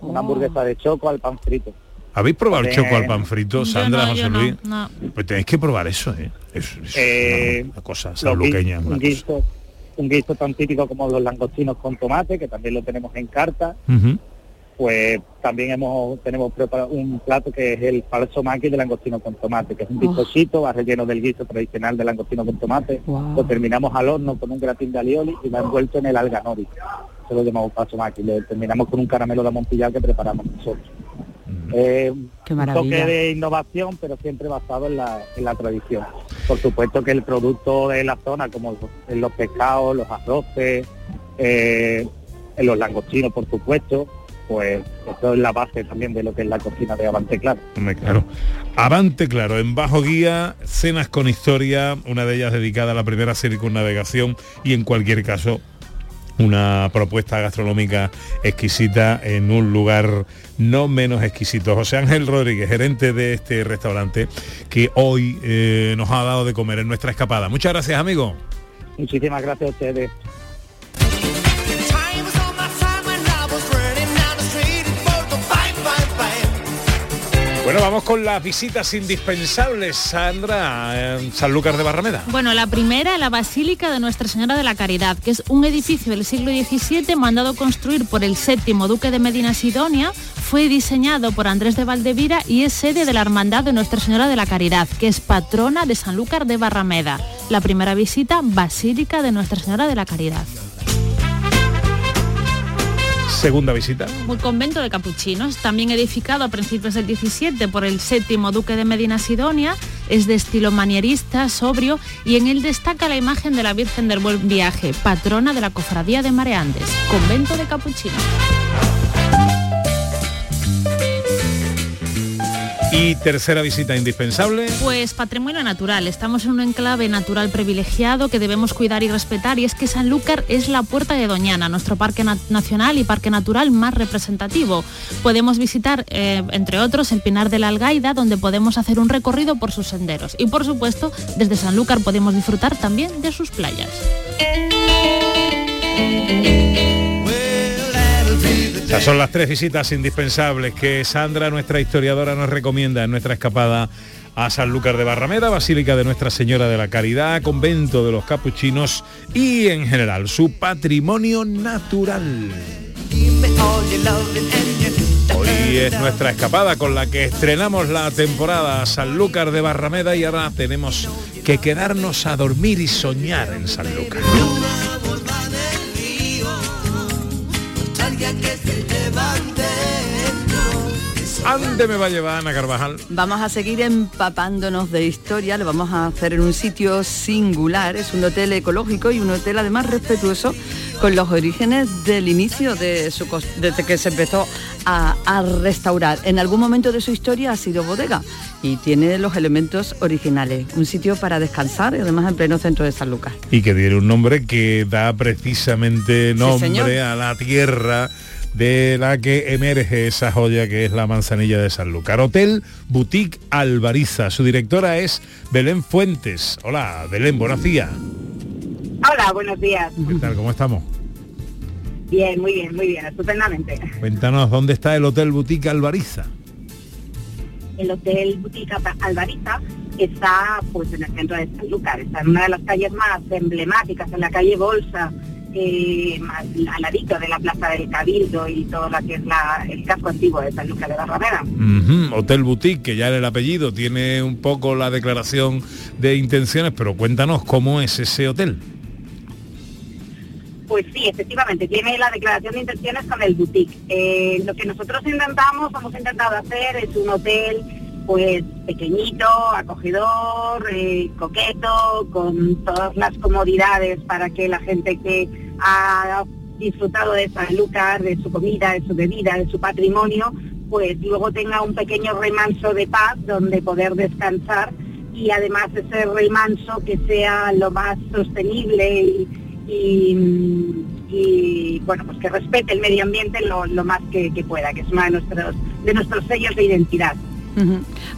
Un- Una hamburguesa de choco al pan frito. ¿Habéis probado el choco al pan frito, Sandra, no, José no, Luis? no. Pues tenéis que probar eso, ¿eh? Es, es Eh, una cosa una un guiso, un guiso tan típico como los langostinos con tomate, que también lo tenemos en carta. Pues también hemos tenemos preparado un plato que es el falso maqui de langostino con tomate, que es un Oh. bizcochito, va relleno del guiso tradicional de langostino con tomate. Wow. Lo terminamos al horno con un gratín de alioli y va envuelto en el alga nori. Eso lo llamamos falso maqui. Lo terminamos con un caramelo de amontillado que preparamos nosotros. Eh, Qué un maravilla. toque de innovación, pero siempre basado en la, en la tradición. Por supuesto que el producto de la zona, como los pescados, los arroces, eh, en los langostinos, por supuesto, pues eso es la base también de lo que es la cocina de Avante Claro. Claro. Avante, claro, en bajo guía, cenas con historia, una de ellas dedicada a la primera circunnavegación y en cualquier caso una propuesta gastronómica exquisita en un lugar no menos exquisito. José Ángel Rodríguez, gerente de este restaurante que hoy eh, nos ha dado de comer en nuestra escapada. Muchas gracias, amigo. Muchísimas gracias a ustedes. Bueno, vamos con las visitas indispensables, Sandra, en Sanlúcar de Barrameda. Bueno, la primera, la Basílica de Nuestra Señora de la Caridad, que es un edificio del siglo XVII mandado construir por el séptimo duque de Medina Sidonia, fue diseñado por Andrés de Valdevira y es sede de la Hermandad de Nuestra Señora de la Caridad, que es patrona de Sanlúcar de Barrameda. La primera visita, Basílica de Nuestra Señora de la Caridad. Segunda visita. Un convento de capuchinos, también edificado a principios del 17 por el séptimo duque de Medina Sidonia, es de estilo manierista, sobrio y en él destaca la imagen de la Virgen del Buen Viaje, patrona de la Cofradía de Mareandes, convento de capuchinos. Y tercera visita indispensable. Pues patrimonio natural. Estamos en un enclave natural privilegiado que debemos cuidar y respetar y es que Sanlúcar es la puerta de Doñana, nuestro parque na- nacional y parque natural más representativo. Podemos visitar, eh, entre otros, el Pinar de la Algaida, donde podemos hacer un recorrido por sus senderos. Y por supuesto, desde Sanlúcar podemos disfrutar también de sus playas. Estas son las tres visitas indispensables que Sandra, nuestra historiadora, nos recomienda en nuestra escapada a Sanlúcar de Barrameda, Basílica de Nuestra Señora de la Caridad, Convento de los Capuchinos y en general su patrimonio natural. Hoy es nuestra escapada con la que estrenamos la temporada Sanlúcar de Barrameda y ahora tenemos que quedarnos a dormir y soñar en Sanlúcar. ¿Ande me va a llevar Ana Carvajal? Vamos a seguir empapándonos de historia, lo vamos a hacer en un sitio singular, es un hotel ecológico y un hotel además respetuoso con los orígenes del inicio de su desde que se empezó a, a restaurar. En algún momento de su historia ha sido bodega y tiene los elementos originales. Un sitio para descansar y además en pleno centro de San Lucas. y que tiene un nombre que da precisamente nombre a la tierra de la que emerge esa joya que es la manzanilla de Sanlúcar. Hotel Boutique Alvariza. Su directora es Belén Fuentes. Hola, Belén, buenos días. Hola, buenos días. ¿Qué tal? ¿Cómo estamos? Bien, muy bien, muy bien, estupendamente. Cuéntanos dónde está el Hotel Boutique Alvariza. El Hotel Boutique Alba- Alvariza está pues en el centro de Sanlúcar, está en una de las calles más emblemáticas, en la calle Bolsa, eh, al ladito de la Plaza del Cabildo y todo lo que es la- el casco antiguo de Sanlúcar de Barrameda. Ujú, Hotel Boutique, que ya en el apellido tiene un poco la declaración de intenciones, pero cuéntanos cómo es ese hotel. Pues sí, efectivamente, tiene la declaración de intenciones con el boutique. Eh, lo que nosotros intentamos, hemos intentado hacer es un hotel pues pequeñito, acogedor, eh, coqueto, con todas las comodidades para que la gente que ha disfrutado de Sanlúcar, de su comida, de su bebida, de su patrimonio, pues luego tenga un pequeño remanso de paz donde poder descansar y además ese remanso que sea lo más sostenible y, bueno pues que respete el medio ambiente lo, lo más que, que pueda, que es uno de nuestros de nuestros sellos de identidad.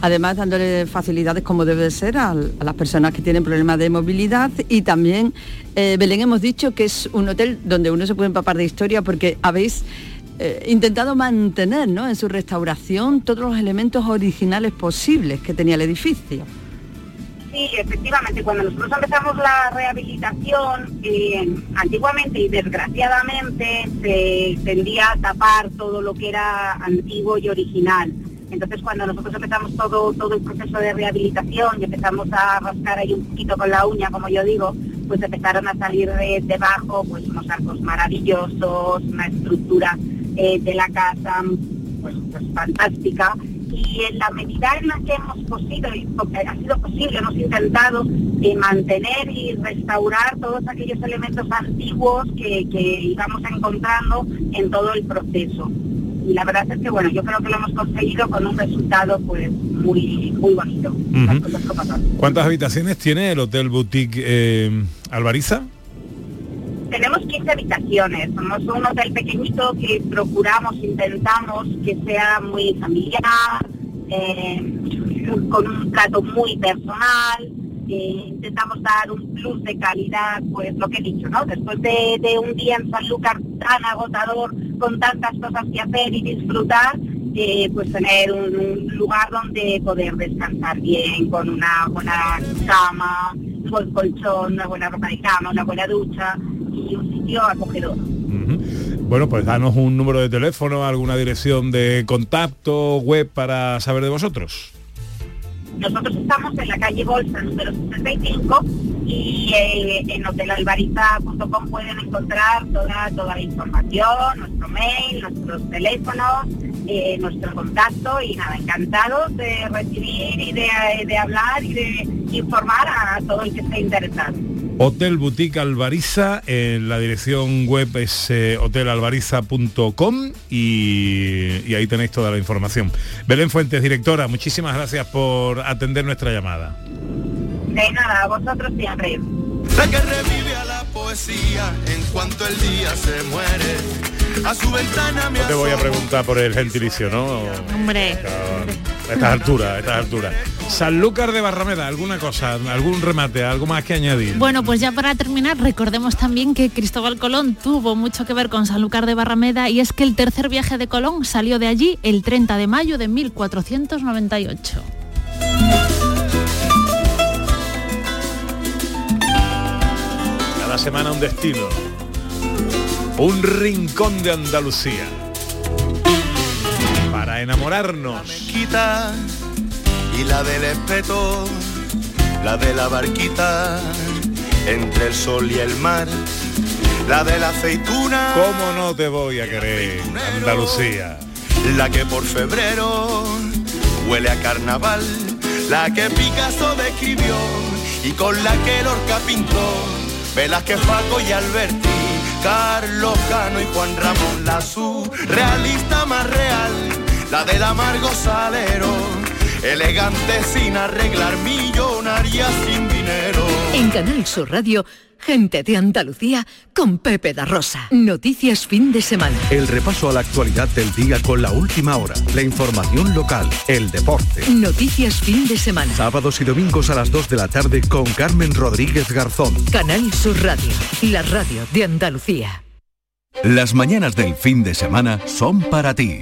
Además dándole facilidades como debe ser a, las personas que tienen problemas de movilidad y también, eh, Belén, hemos dicho que es un hotel donde uno se puede empapar de historia porque habéis eh, intentado mantener ¿no? en su restauración todos los elementos originales posibles que tenía el edificio. Sí, efectivamente, cuando nosotros empezamos la rehabilitación, eh, antiguamente y desgraciadamente se tendía a tapar todo lo que era antiguo y original. Entonces cuando nosotros empezamos todo, todo el proceso de rehabilitación y empezamos a rascar ahí un poquito con la uña, como yo digo, pues empezaron a salir de debajo pues unos arcos maravillosos, una estructura eh, de la casa pues, pues fantástica y en la medida en la que hemos porque ha sido posible, hemos intentado eh, mantener y restaurar todos aquellos elementos antiguos que íbamos encontrando en todo el proceso. Y la verdad es que bueno, yo creo que lo hemos conseguido con un resultado pues muy muy bonito. ¿Cuántas habitaciones tiene el Hotel Boutique eh, Alvariza? Tenemos 15 habitaciones, somos un hotel pequeñito que procuramos, intentamos que sea muy familiar, eh, con un trato muy personal, eh, intentamos dar un plus de calidad, pues lo que he dicho, ¿no? Después de, de un día en Sanlúcar tan agotador, con tantas cosas que hacer y disfrutar, eh, pues tener un, un lugar donde poder descansar bien, con una buena cama, un buen colchón, una buena ropa de cama, una buena ducha y un sitio acogedor. Bueno, pues danos un número de teléfono, alguna dirección de contacto, web para saber de vosotros. Nosotros estamos en la calle Bolsa número 65 y eh, en hotelalbariza.com pueden encontrar toda, toda la información, nuestro mail, nuestros teléfonos, eh, nuestro contacto y nada, encantados de recibir y de, de hablar y de informar a todo el que esté interesado. Hotel Boutique Alvariza, en la dirección web es eh, hotelalvariza.com y, y ahí tenéis toda la información. Belén Fuentes, directora, muchísimas gracias por atender nuestra llamada. De nada, a vosotros siempre. La que revive a la poesía en cuanto el día se muere. A su ventana me No te voy a preguntar por el gentilicio, ¿no? Hombre. A estas alturas, a estas alturas. Sanlúcar de Barrameda, ¿alguna cosa, algún remate, algo más que añadir? Bueno, pues ya para terminar, recordemos también que Cristóbal Colón tuvo mucho que ver con Sanlúcar de Barrameda y es que el tercer viaje de Colón salió de allí el 30 de mayo de 1498. Cada semana un destino. Un rincón de Andalucía. Para enamorarnos. quita y la del espeto, la de la barquita entre el sol y el mar, la de la aceituna, ¿Cómo no te voy a querer, Andalucía? la que por febrero huele a carnaval, la que Picasso describió y con la que Lorca pintó, Velázquez, Paco y Alberti, Carlos Cano y Juan Ramón, la surrealista más real, la del amargo salero, elegante sin arreglar, millonaria sin. En Canal Sur Radio, gente de Andalucía con Pepe da Rosa. Noticias fin de semana. El repaso a la actualidad del día con la última hora, la información local, el deporte. Noticias fin de semana. Sábados y domingos a las 2 de la tarde con Carmen Rodríguez Garzón. Canal Sur Radio, la radio de Andalucía. Las mañanas del fin de semana son para ti,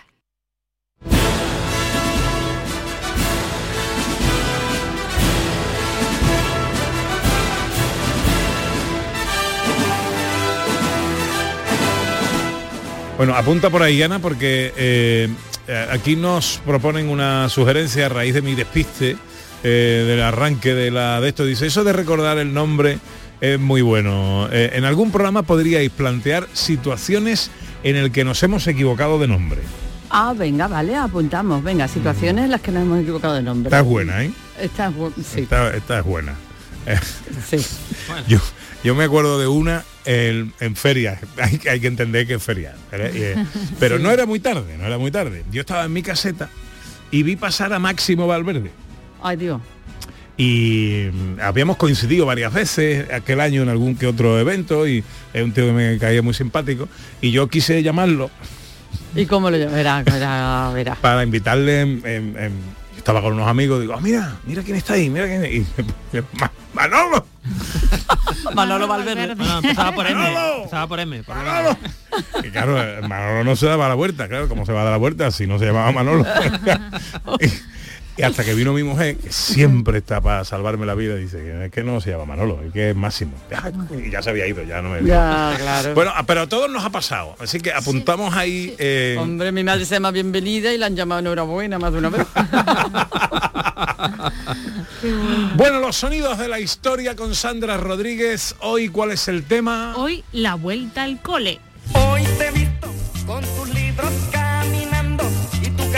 Bueno, apunta por ahí, Ana, porque eh, aquí nos proponen una sugerencia a raíz de mi despiste eh, del arranque de la de esto. Dice, eso de recordar el nombre es muy bueno. Eh, en algún programa podríais plantear situaciones en el que nos hemos equivocado de nombre. Ah, venga, vale, apuntamos. Venga, situaciones en las que nos hemos equivocado de nombre. Esta es buena, ¿eh? Esta es bu- sí. Esta, esta es buena. Sí. Yo, yo me acuerdo de una el- en feria, hay, que- hay que entender que es feria, eh, pero no era muy tarde, no era muy tarde. Yo estaba en mi caseta y vi pasar a Máximo Valverde. Ay, Dios. Y mm, habíamos coincidido varias veces aquel año en algún que otro evento y es un tío que me caía muy simpático y yo quise llamarlo ¿Y cómo lo llamo? Verá, verá, verá. para invitarle en- en- en- estaba con unos amigos digo "Ah, mira mira quién está ahí mira quién y "Ma- Manolo Manolo Valverde. No, empezaba por M. Manolo. Empezaba por M. por Manolo. Y claro, Manolo no se daba la vuelta, claro, como se va a dar la vuelta si no se llamaba Manolo. y, y hasta que vino mi mujer, que siempre está para salvarme la vida, dice que es que no se llama Manolo, es que es Máximo. Y ya se había ido, ya no me Ya, claro. Bueno, ah, pero a todos nos ha pasado, así que apuntamos ahí. eh, Hombre, mi madre se llama bienvenida y la han llamado enhorabuena más de una vez. Bueno, los sonidos de la historia con Sandra Rodríguez. Hoy, ¿cuál es el tema? Hoy la vuelta al cole. Hoy te visto con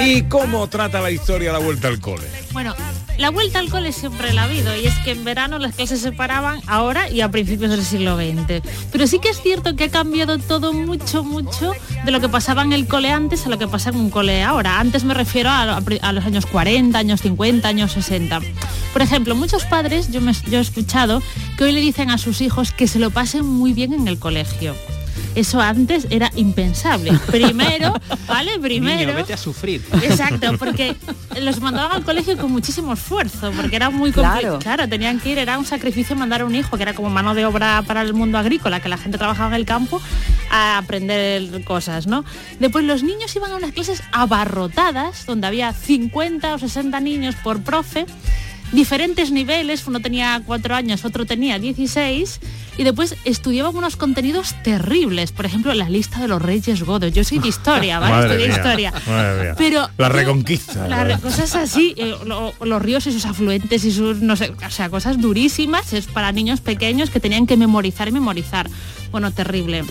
y tu ¿Y cómo trata la historia la vuelta al cole? Bueno, la vuelta al cole siempre la ha habido y es que en verano las clases se paraban ahora y a principios del siglo XX. Pero sí que es cierto que ha cambiado todo mucho, mucho de lo que pasaba en el cole antes a lo que pasa en un cole ahora. Antes me refiero a, a los años 40, años 50, años 60. Por ejemplo, muchos padres, yo, me, yo he escuchado, que hoy le dicen a sus hijos que se lo pasen muy bien en el colegio. Eso antes era impensable. Primero, ¿vale? Primero. Niño, vete a sufrir. Exacto, porque los mandaban al colegio con muchísimo esfuerzo, porque era muy complicado. Claro. tenían que ir, era un sacrificio mandar a un hijo, que era como mano de obra para el mundo agrícola, que la gente trabajaba en el campo, a aprender cosas, ¿no? Después los niños iban a unas clases abarrotadas, donde había 50 o 60 niños por profe, diferentes niveles, uno tenía cuatro años, otro tenía 16, y después estudiaban unos contenidos terribles, por ejemplo, la lista de los reyes godos. Yo soy de historia, ¿vale? Estudié historia. mía. Pero la reconquista. las ¿verdad? cosas así, eh, lo- los ríos y sus afluentes y sus, no sé, o sea, cosas durísimas, es para niños pequeños que tenían que memorizar y memorizar. Bueno, terrible.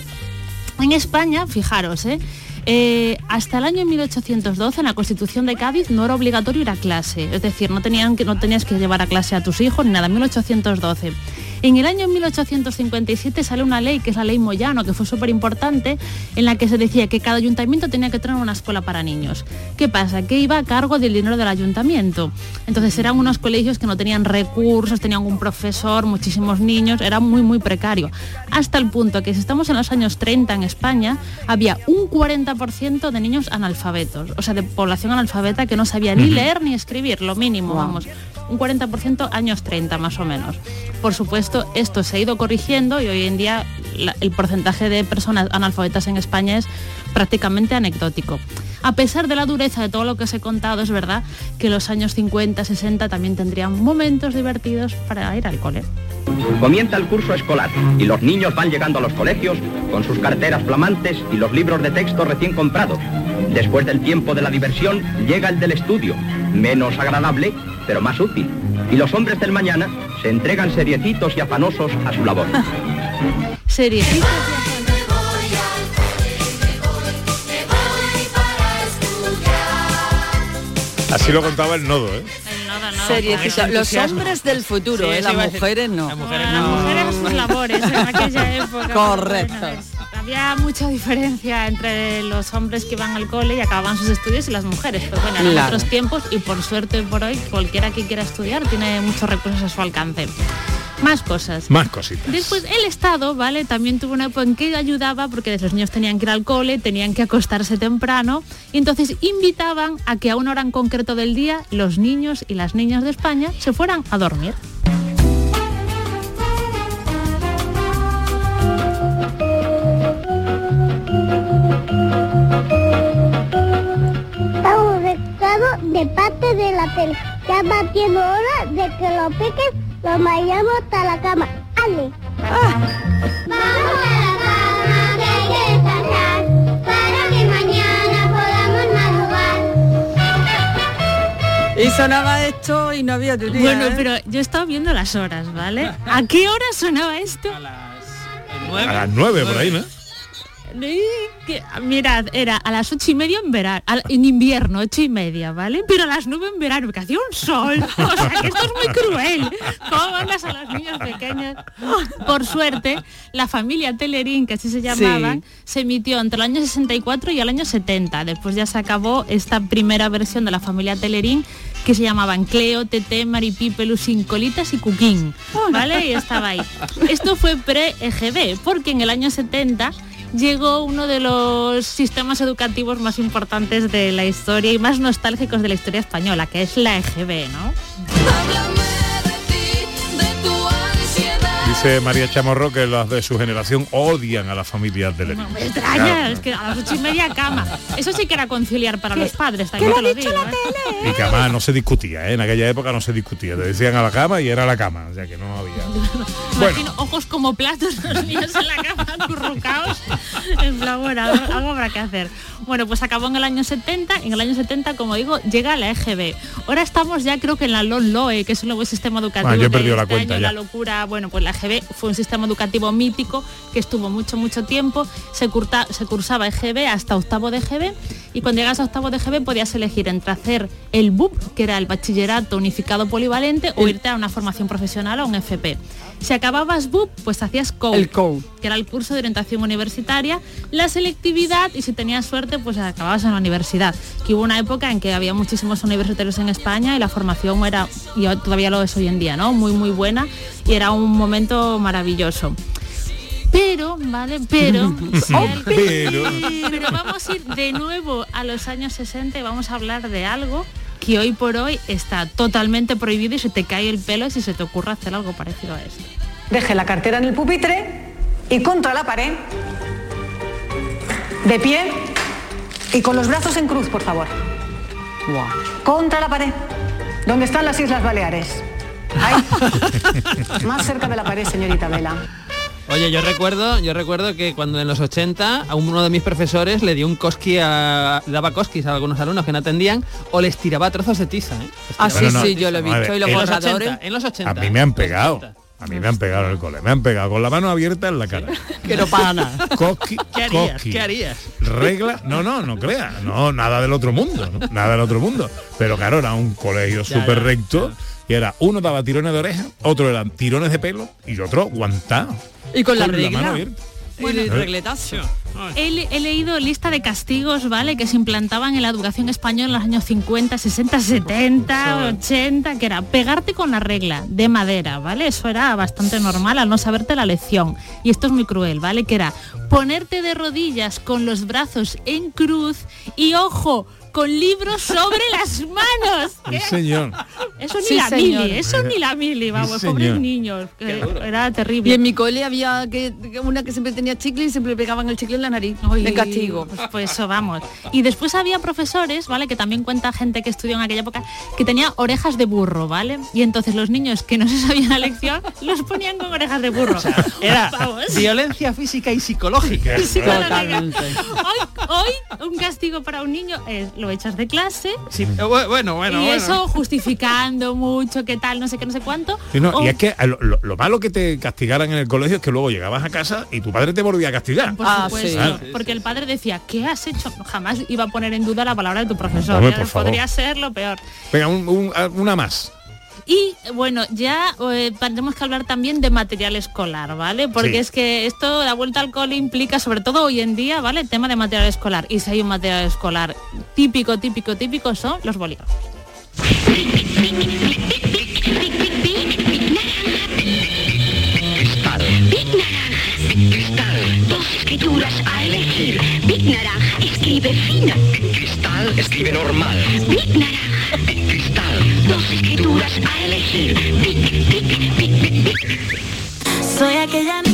En España, fijaros, ¿eh? Eh, hasta el año 1812 en la Constitución de Cádiz no era obligatorio ir a clase, es decir, no, tenían que, no tenías que llevar a clase a tus hijos ni nada, 1812. En el año 1857 sale una ley, que es la ley Moyano, que fue súper importante, en la que se decía que cada ayuntamiento tenía que tener una escuela para niños. ¿Qué pasa? Que iba a cargo del dinero del ayuntamiento. Entonces eran unos colegios que no tenían recursos, tenían un profesor, muchísimos niños, era muy, muy precario. Hasta el punto que si estamos en los años 30 en España, había un 40% de niños analfabetos, o sea, de población analfabeta que no sabía ni leer ni escribir, lo mínimo, vamos. Un 40% años 30 más o menos. Por supuesto, esto se ha ido corrigiendo y hoy en día el porcentaje de personas analfabetas en España es prácticamente anecdótico. A pesar de la dureza de todo lo que os he contado, es verdad que los años 50, 60 también tendrían momentos divertidos para ir al cole. Comienza el curso escolar y los niños van llegando a los colegios con sus carteras flamantes y los libros de texto recién comprados. Después del tiempo de la diversión llega el del estudio, menos agradable, pero más útil. Y los hombres del mañana se entregan seriecitos y afanosos a su labor. Seriecitos Así lo contaba el nodo, ¿eh? Seriecito. Los hombres del futuro, Sí, ¿eh? eso las mujeres no. Las mujeres a sus labores en aquella época. Correcto. Bueno, había mucha diferencia entre los hombres que iban al cole y acababan sus estudios y las mujeres. Pero bueno, eran Claro. otros tiempos y por suerte por hoy cualquiera que quiera estudiar tiene muchos recursos a su alcance. Más cosas. Más cositas. Después el Estado, ¿vale? También tuvo una época en que ayudaba porque los niños tenían que ir al cole, tenían que acostarse temprano y entonces invitaban a que a una hora en concreto del día los niños y las niñas de España se fueran a dormir. Estamos de parte de la tele. Ya va siendo hora de que los peques los vayamos hasta la cama. ¡Ale! Vamos a la cama, que hay que descansar, para que mañana podamos madrugar. Y sonaba esto y no había tu día, Bueno, ¿eh? pero yo he estado viendo las horas, ¿vale? ¿A qué hora sonaba esto? A las nueve por ahí, ¿no? Mirad, era a las ocho y media en verano, en invierno, ocho y media, ¿vale? Pero a las nueve en verano, que hacía un sol. O sea, que esto es muy cruel. ¿Cómo mandas a los niños pequeños? Por suerte, la familia Telerín, que así se llamaban, se emitió entre el año 64 y el año 70. Después ya se acabó esta primera versión de la familia Telerín que se llamaban Cleo, Tete, Maripí, Pelusín, Colitas y Cuquín, ¿vale? Y estaba ahí. Esto fue pre-EGB, porque en el año 70 llegó uno de los sistemas educativos más importantes de la historia y más nostálgicos de la historia española, que es la EGB, ¿no? Dice María Chamorro que los de su generación odian a las familias de Lenin. Me extraña, es que a las ocho y media cama. Eso sí que era conciliar para los padres, ¿Qué también te lo dicho digo. la ¿eh? Y que además no se discutía, ¿eh? en aquella época no se discutía. Te decían a la cama y era la cama, o sea que no había. Imagino ojos como platos, los niños en la cama acurrucados. En plan, bueno, algo, algo habrá que hacer. Bueno, pues acabó en el año 70. En el año 70, como digo, llega la EGB. Ahora estamos ya creo que en la LONLOE, que es un nuevo sistema educativo. Ah, yo he perdido la este cuenta año, ya. La locura, bueno, pues la EGB fue un sistema educativo mítico que estuvo mucho, mucho tiempo. Se, curta- se cursaba EGB hasta octavo de EGB y cuando llegas a octavo de EGB podías elegir entre hacer el BUP, que era el bachillerato unificado polivalente, o irte a una formación profesional o un FP. Si acababas BUP, pues hacías COU, que era el curso de orientación universitaria, la selectividad y si tenías suerte, pues acababas en la universidad. Que hubo una época en que había muchísimos universitarios en España y la formación era, y todavía lo es hoy en día, ¿no? Muy, muy buena y era un momento maravilloso. Pero, ¿vale? Pero, el- pero. pero vamos a ir de nuevo a los años 60 y vamos a hablar de algo que hoy por hoy está totalmente prohibido y se te cae el pelo si se te ocurre hacer algo parecido a esto. Deje la cartera en el pupitre y contra la pared. De pie y con los brazos en cruz, por favor. Contra la pared. ¿Dónde están las Islas Baleares? Ahí. Más cerca de la pared, señorita Vela. Oye, yo recuerdo, yo recuerdo que cuando en los 80 a uno de mis profesores le dio un cosqui a, le daba cosquis a algunos alumnos que no atendían o les tiraba trozos de tiza. ¿eh? Ah, sí, sí, yo lo he visto. Y los en los borradores. 80, en los 80. A mí me han pegado. A mí me han pegado en el cole. Me han pegado con la mano abierta en la cara. Que no paga nada. Cosqui, ¿Qué harías? cosqui. ¿Qué harías? Regla, no, no, no crea, no, nada del otro mundo, ¿no? nada del otro mundo. Pero claro, era un colegio súper ya, recto y era uno daba tirones de oreja, otro eran tirones de pelo y otro guantado. Y con la mano regla. abierta. El Eh. regletazo. He, he leído lista de castigos, ¿vale? Que se implantaban en la educación española en los años 50, 60, 70, 80, que era pegarte con la regla de madera, ¿vale? Eso era bastante normal al no saberte la lección. Y esto es muy cruel, ¿vale? Que era ponerte de rodillas con los brazos en cruz y ojo, con libros sobre las manos. Sí, señor. Eso ni Sí, la señor. mili, eso ni la mili, vamos, pobres niños. que Era Y terrible. en mi cole había que, que una que siempre tenía chicle y siempre le pegaban el chicle en la nariz. de castigo. Pues, pues eso, vamos. Y después había profesores, ¿vale? Que también cuenta gente que estudió en aquella época, que tenía orejas de burro, ¿vale? Y entonces los niños que no se sabían la lección, los ponían con orejas de burro. Era Vamos. violencia física y psicológica. Hoy, hoy un castigo para un niño es lo echas de clase Sí, eh, bu- bueno, bueno, y bueno. eso justificando mucho, qué tal, no sé qué, no sé cuánto. Y, no, O- y es que a lo, lo- lo malo que te castigaran en el colegio es que luego llegabas a casa y tu padre te volvía a castigar. Por Ah, supuesto, Claro. porque el padre decía, ¿qué has hecho? Jamás iba a poner en duda la palabra de tu profesor. Hombre, Ya por favor. Podría ser lo peor. Venga, un- un- una más. Y bueno, ya eh, tenemos que hablar también de material escolar, ¿vale? Porque Sí. es que esto, la vuelta al cole implica, sobre todo hoy en día, ¿vale? El tema de material escolar. Y si hay un material escolar típico, típico, típico, son los bolígrafos. Cristal. Big Naranja. Cristal. Dos escrituras a elegir. Big Naranja escribe fino. Cristal escribe normal. Big Naranja. Dos escrituras a elegir. Big, big, big. Soy aquella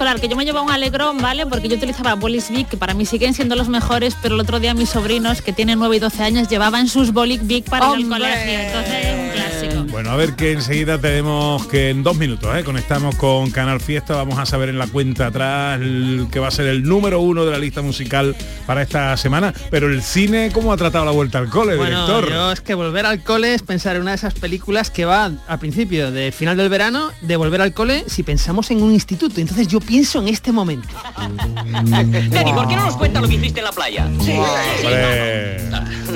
escolar, que yo me llevaba un alegrón, ¿vale? Porque yo utilizaba bolis Bic, que para mí siguen siendo los mejores, pero el otro día mis sobrinos, que tienen 9 y 12 años, llevaban sus bolis Bic para ¡Hombre! colegio. Entonces es un clásico. Bueno, a ver que enseguida tenemos que en dos minutos ¿eh? conectamos con Canal Fiesta, vamos a saber en la cuenta atrás el que va a ser el número uno de la lista musical para esta semana. Pero el cine, ¿cómo ha tratado la vuelta al cole, Bueno, director? yo es que volver al cole es pensar en una de esas películas que va al principio de final del verano, de volver al cole si pensamos en un instituto. Entonces yo pienso en este momento. Denny, ¿por qué no nos cuenta lo que hiciste en la playa? Sí, Hombre.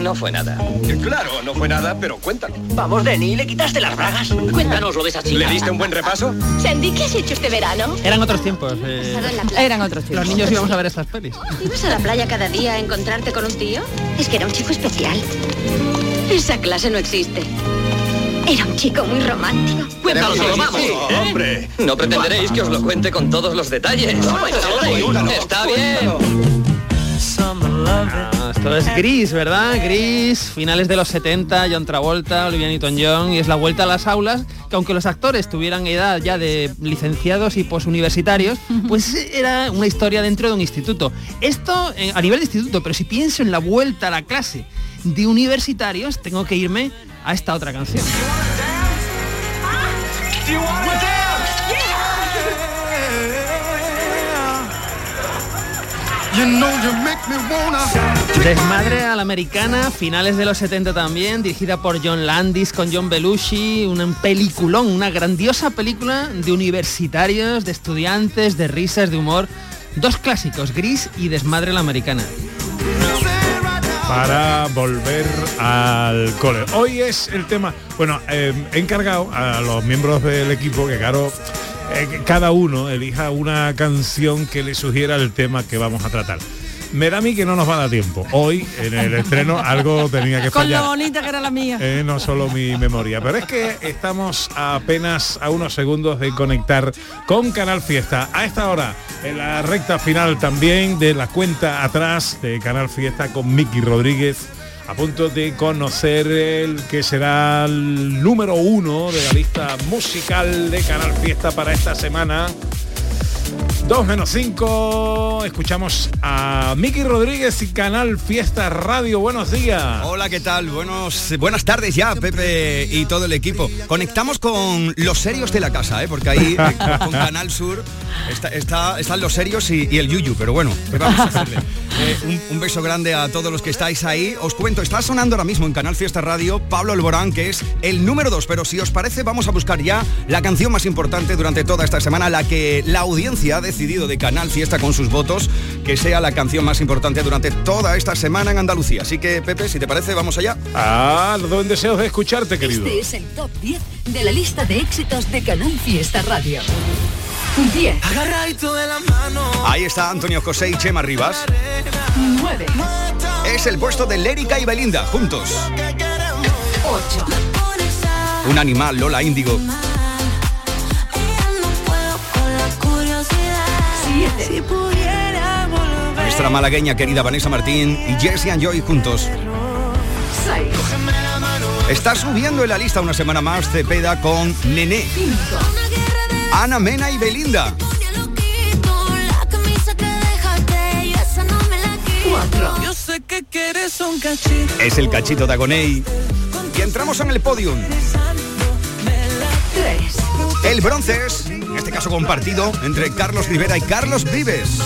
No fue nada. Claro, no fue nada, pero cuéntalo. Vamos, Denny, ¿le quitaste las bragas? Cuéntanos lo de esa chica. ¿Le diste un buen repaso? Sandy, ¿qué has hecho este verano? Eran otros tiempos. eh. Eran otros tiempos. los niños íbamos a ver estas pelis. ¿Ibas a la playa cada día a encontrarte con un tío? Es que era un chico especial. Esa clase no existe. Era un chico muy romántico. Cuéntanos todo, vamos. Sí, hombre. No pretenderéis que os lo cuente con todos los detalles. Está bien. Ah, esto es Gris, ¿verdad? Gris, finales de los 70, John Travolta, Olivia Newton-John y es la vuelta a las aulas, que aunque los actores tuvieran edad ya de licenciados y posuniversitarios, pues era una historia dentro de un instituto. Esto a nivel de instituto, pero si pienso en la vuelta a la clase de universitarios, tengo que irme a esta otra canción. Desmadre a la americana, finales de los 70 también, dirigida por John Landis con John Belushi, un peliculón, una grandiosa película de universitarios, de estudiantes, de risas, de humor. Dos clásicos, Gris y Desmadre a la americana. para volver al cole. Hoy es el tema, bueno, eh, he encargado a los miembros del equipo que claro, eh, cada uno elija una canción que le sugiera el tema que vamos a tratar. Me da a mí que no nos va a dar tiempo. Hoy, en el estreno, algo tenía que Con fallar. lo bonita que era la mía. Eh, no solo mi memoria, pero es que estamos a apenas a unos segundos de conectar con Canal Fiesta. A esta hora, en la recta final también de la cuenta atrás de Canal Fiesta con Miki Rodríguez, a punto de conocer el que será el número uno de la lista musical de Canal Fiesta para esta semana. 2 menos 5, escuchamos a Miki Rodríguez y Canal Fiesta Radio. Buenos días. Hola, ¿qué tal? Buenos, buenas tardes ya, Pepe y todo el equipo. Conectamos con los serios de la casa, ¿eh? porque ahí eh, con Canal Sur está, está- están los serios y, el Yuyu, pero bueno, ¿qué vamos a hacerle? Eh, un, un beso grande a todos los que estáis ahí. Os cuento, está sonando ahora mismo en Canal Fiesta Radio Pablo Alborán, que es el número 2, pero si os parece vamos a buscar ya la canción más importante durante toda esta semana, la que la audiencia ha decidido de Canal Fiesta con sus votos, que sea la canción más importante durante toda esta semana en Andalucía. Así que, Pepe, si te parece, vamos allá. Ah, los dos deseos de escucharte, querido. Este es el top 10 de la lista de éxitos de Canal Fiesta Radio. 10. Agarradito de la mano. Ahí está Antonio José y Chema Rivas. 9. Es el puesto de Lérica y Belinda, juntos. 8. Un animal, Lola Índigo. Siete. Nuestra malagueña querida Vanessa Martín y Jesse and Joy juntos. 6. Está subiendo en la lista una semana más Cepeda con Nené. 5. Ana Mena y Belinda. 4. Yo sé que quieres un cachito. Es el cachito de Agoney. Y entramos en el podium. 3. El bronce es, en este caso compartido, entre Carlos Rivera y Carlos Vives.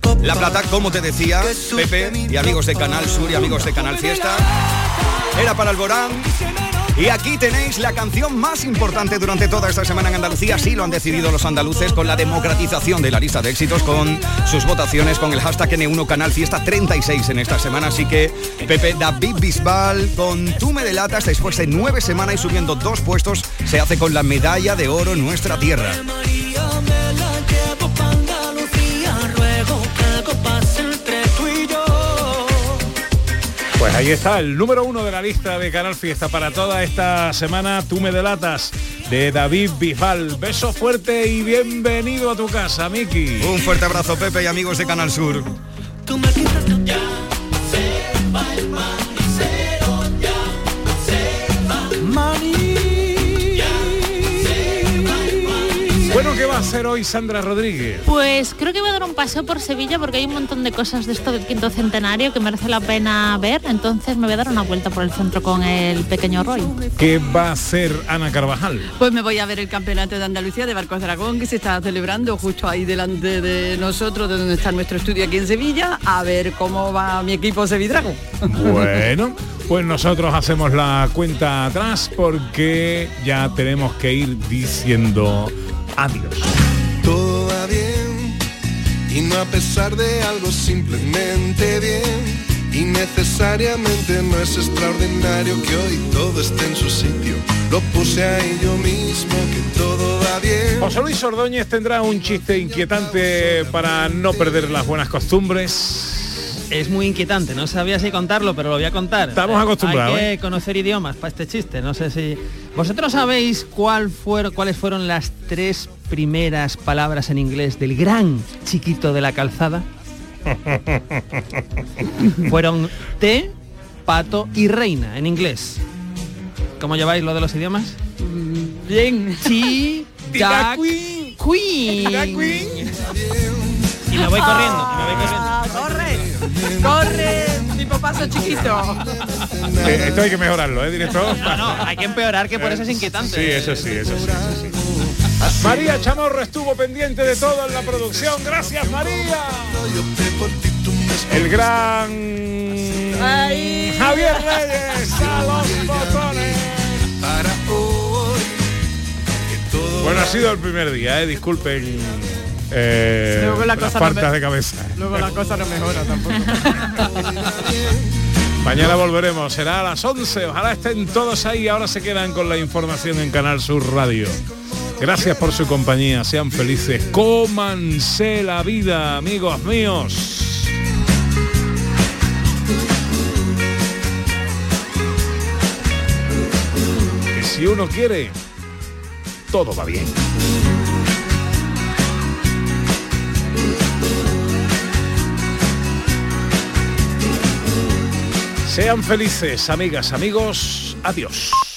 2. La plata, como te decía, Pepe y amigos de Canal Sur y amigos de Canal Fiesta, era para Alborán. Y aquí tenéis la canción más importante durante toda esta semana en Andalucía. Sí lo han decidido los andaluces con la democratización de la lista de éxitos, con sus votaciones, con el hashtag N1 Canal Fiesta 36 en esta semana. Así que Pepe David Bisbal con Tú me delatas después de nueve semanas y subiendo dos puestos se hace con la medalla de oro en nuestra tierra. Pues ahí está, el número uno de la lista de Canal Fiesta para toda esta semana. Tú me delatas de David Bisbal. Beso fuerte y bienvenido a tu casa, Miki. Un fuerte abrazo, Pepe y amigos de Canal Sur. Tú me quitas Bueno, ¿qué va a hacer hoy Sandra Rodríguez? Pues creo que voy a dar un paseo por Sevilla porque hay un montón de cosas de esto del quinto centenario que merece la pena ver. Entonces me voy a dar una vuelta por el centro con el pequeño Roy. ¿Qué va a hacer Ana Carvajal? Pues me voy a ver el campeonato de Andalucía de Barcos de Aragón que se está celebrando justo ahí delante de nosotros, de donde está nuestro estudio aquí en Sevilla, a ver cómo va mi equipo Sevidrago. Bueno, pues nosotros hacemos la cuenta atrás porque ya tenemos que ir diciendo adiós. Todo va bien y no a pesar de algo simplemente bien. Y necesariamente no es extraordinario que hoy todo esté en su sitio. Lo puse ahí yo mismo, que todo va bien. José Luis Ordóñez tendrá un chiste inquietante para no perder las buenas costumbres. Es muy inquietante, no sabía si contarlo, pero lo voy a contar. Estamos Eh, acostumbrados, Hay que ¿eh? conocer idiomas para este chiste, no sé si... ¿Vosotros sabéis cuál fueron, cuáles fueron las tres primeras palabras en inglés del gran chiquito de la calzada? fueron té, pato y reina en inglés. ¿Cómo lleváis lo de los idiomas? Bien. Sí, Jack, Queen. Queen. Y me voy corriendo, y me voy corriendo. Corre, tipo paso chiquito. Eh, esto hay que mejorarlo, ¿eh, director? No, no, hay que empeorar que por eso es inquietante. Sí, eso sí, eso sí, eso sí. María Chamorro estuvo pendiente de todo en la producción. Gracias, María. El gran Javier Reyes a los botones. Bueno, ha sido el primer día, eh, disculpen eh, Luego la cosa partas no de cabeza. Luego la cosa no mejora tampoco. Mañana volveremos, será a las 11. Ojalá estén todos ahí. Ahora se quedan con la información en Canal Sur Radio. Gracias por su compañía. Sean felices. Cómanse la vida, amigos míos. si uno quiere, todo va bien. Sean felices, amigas, amigos. Adiós.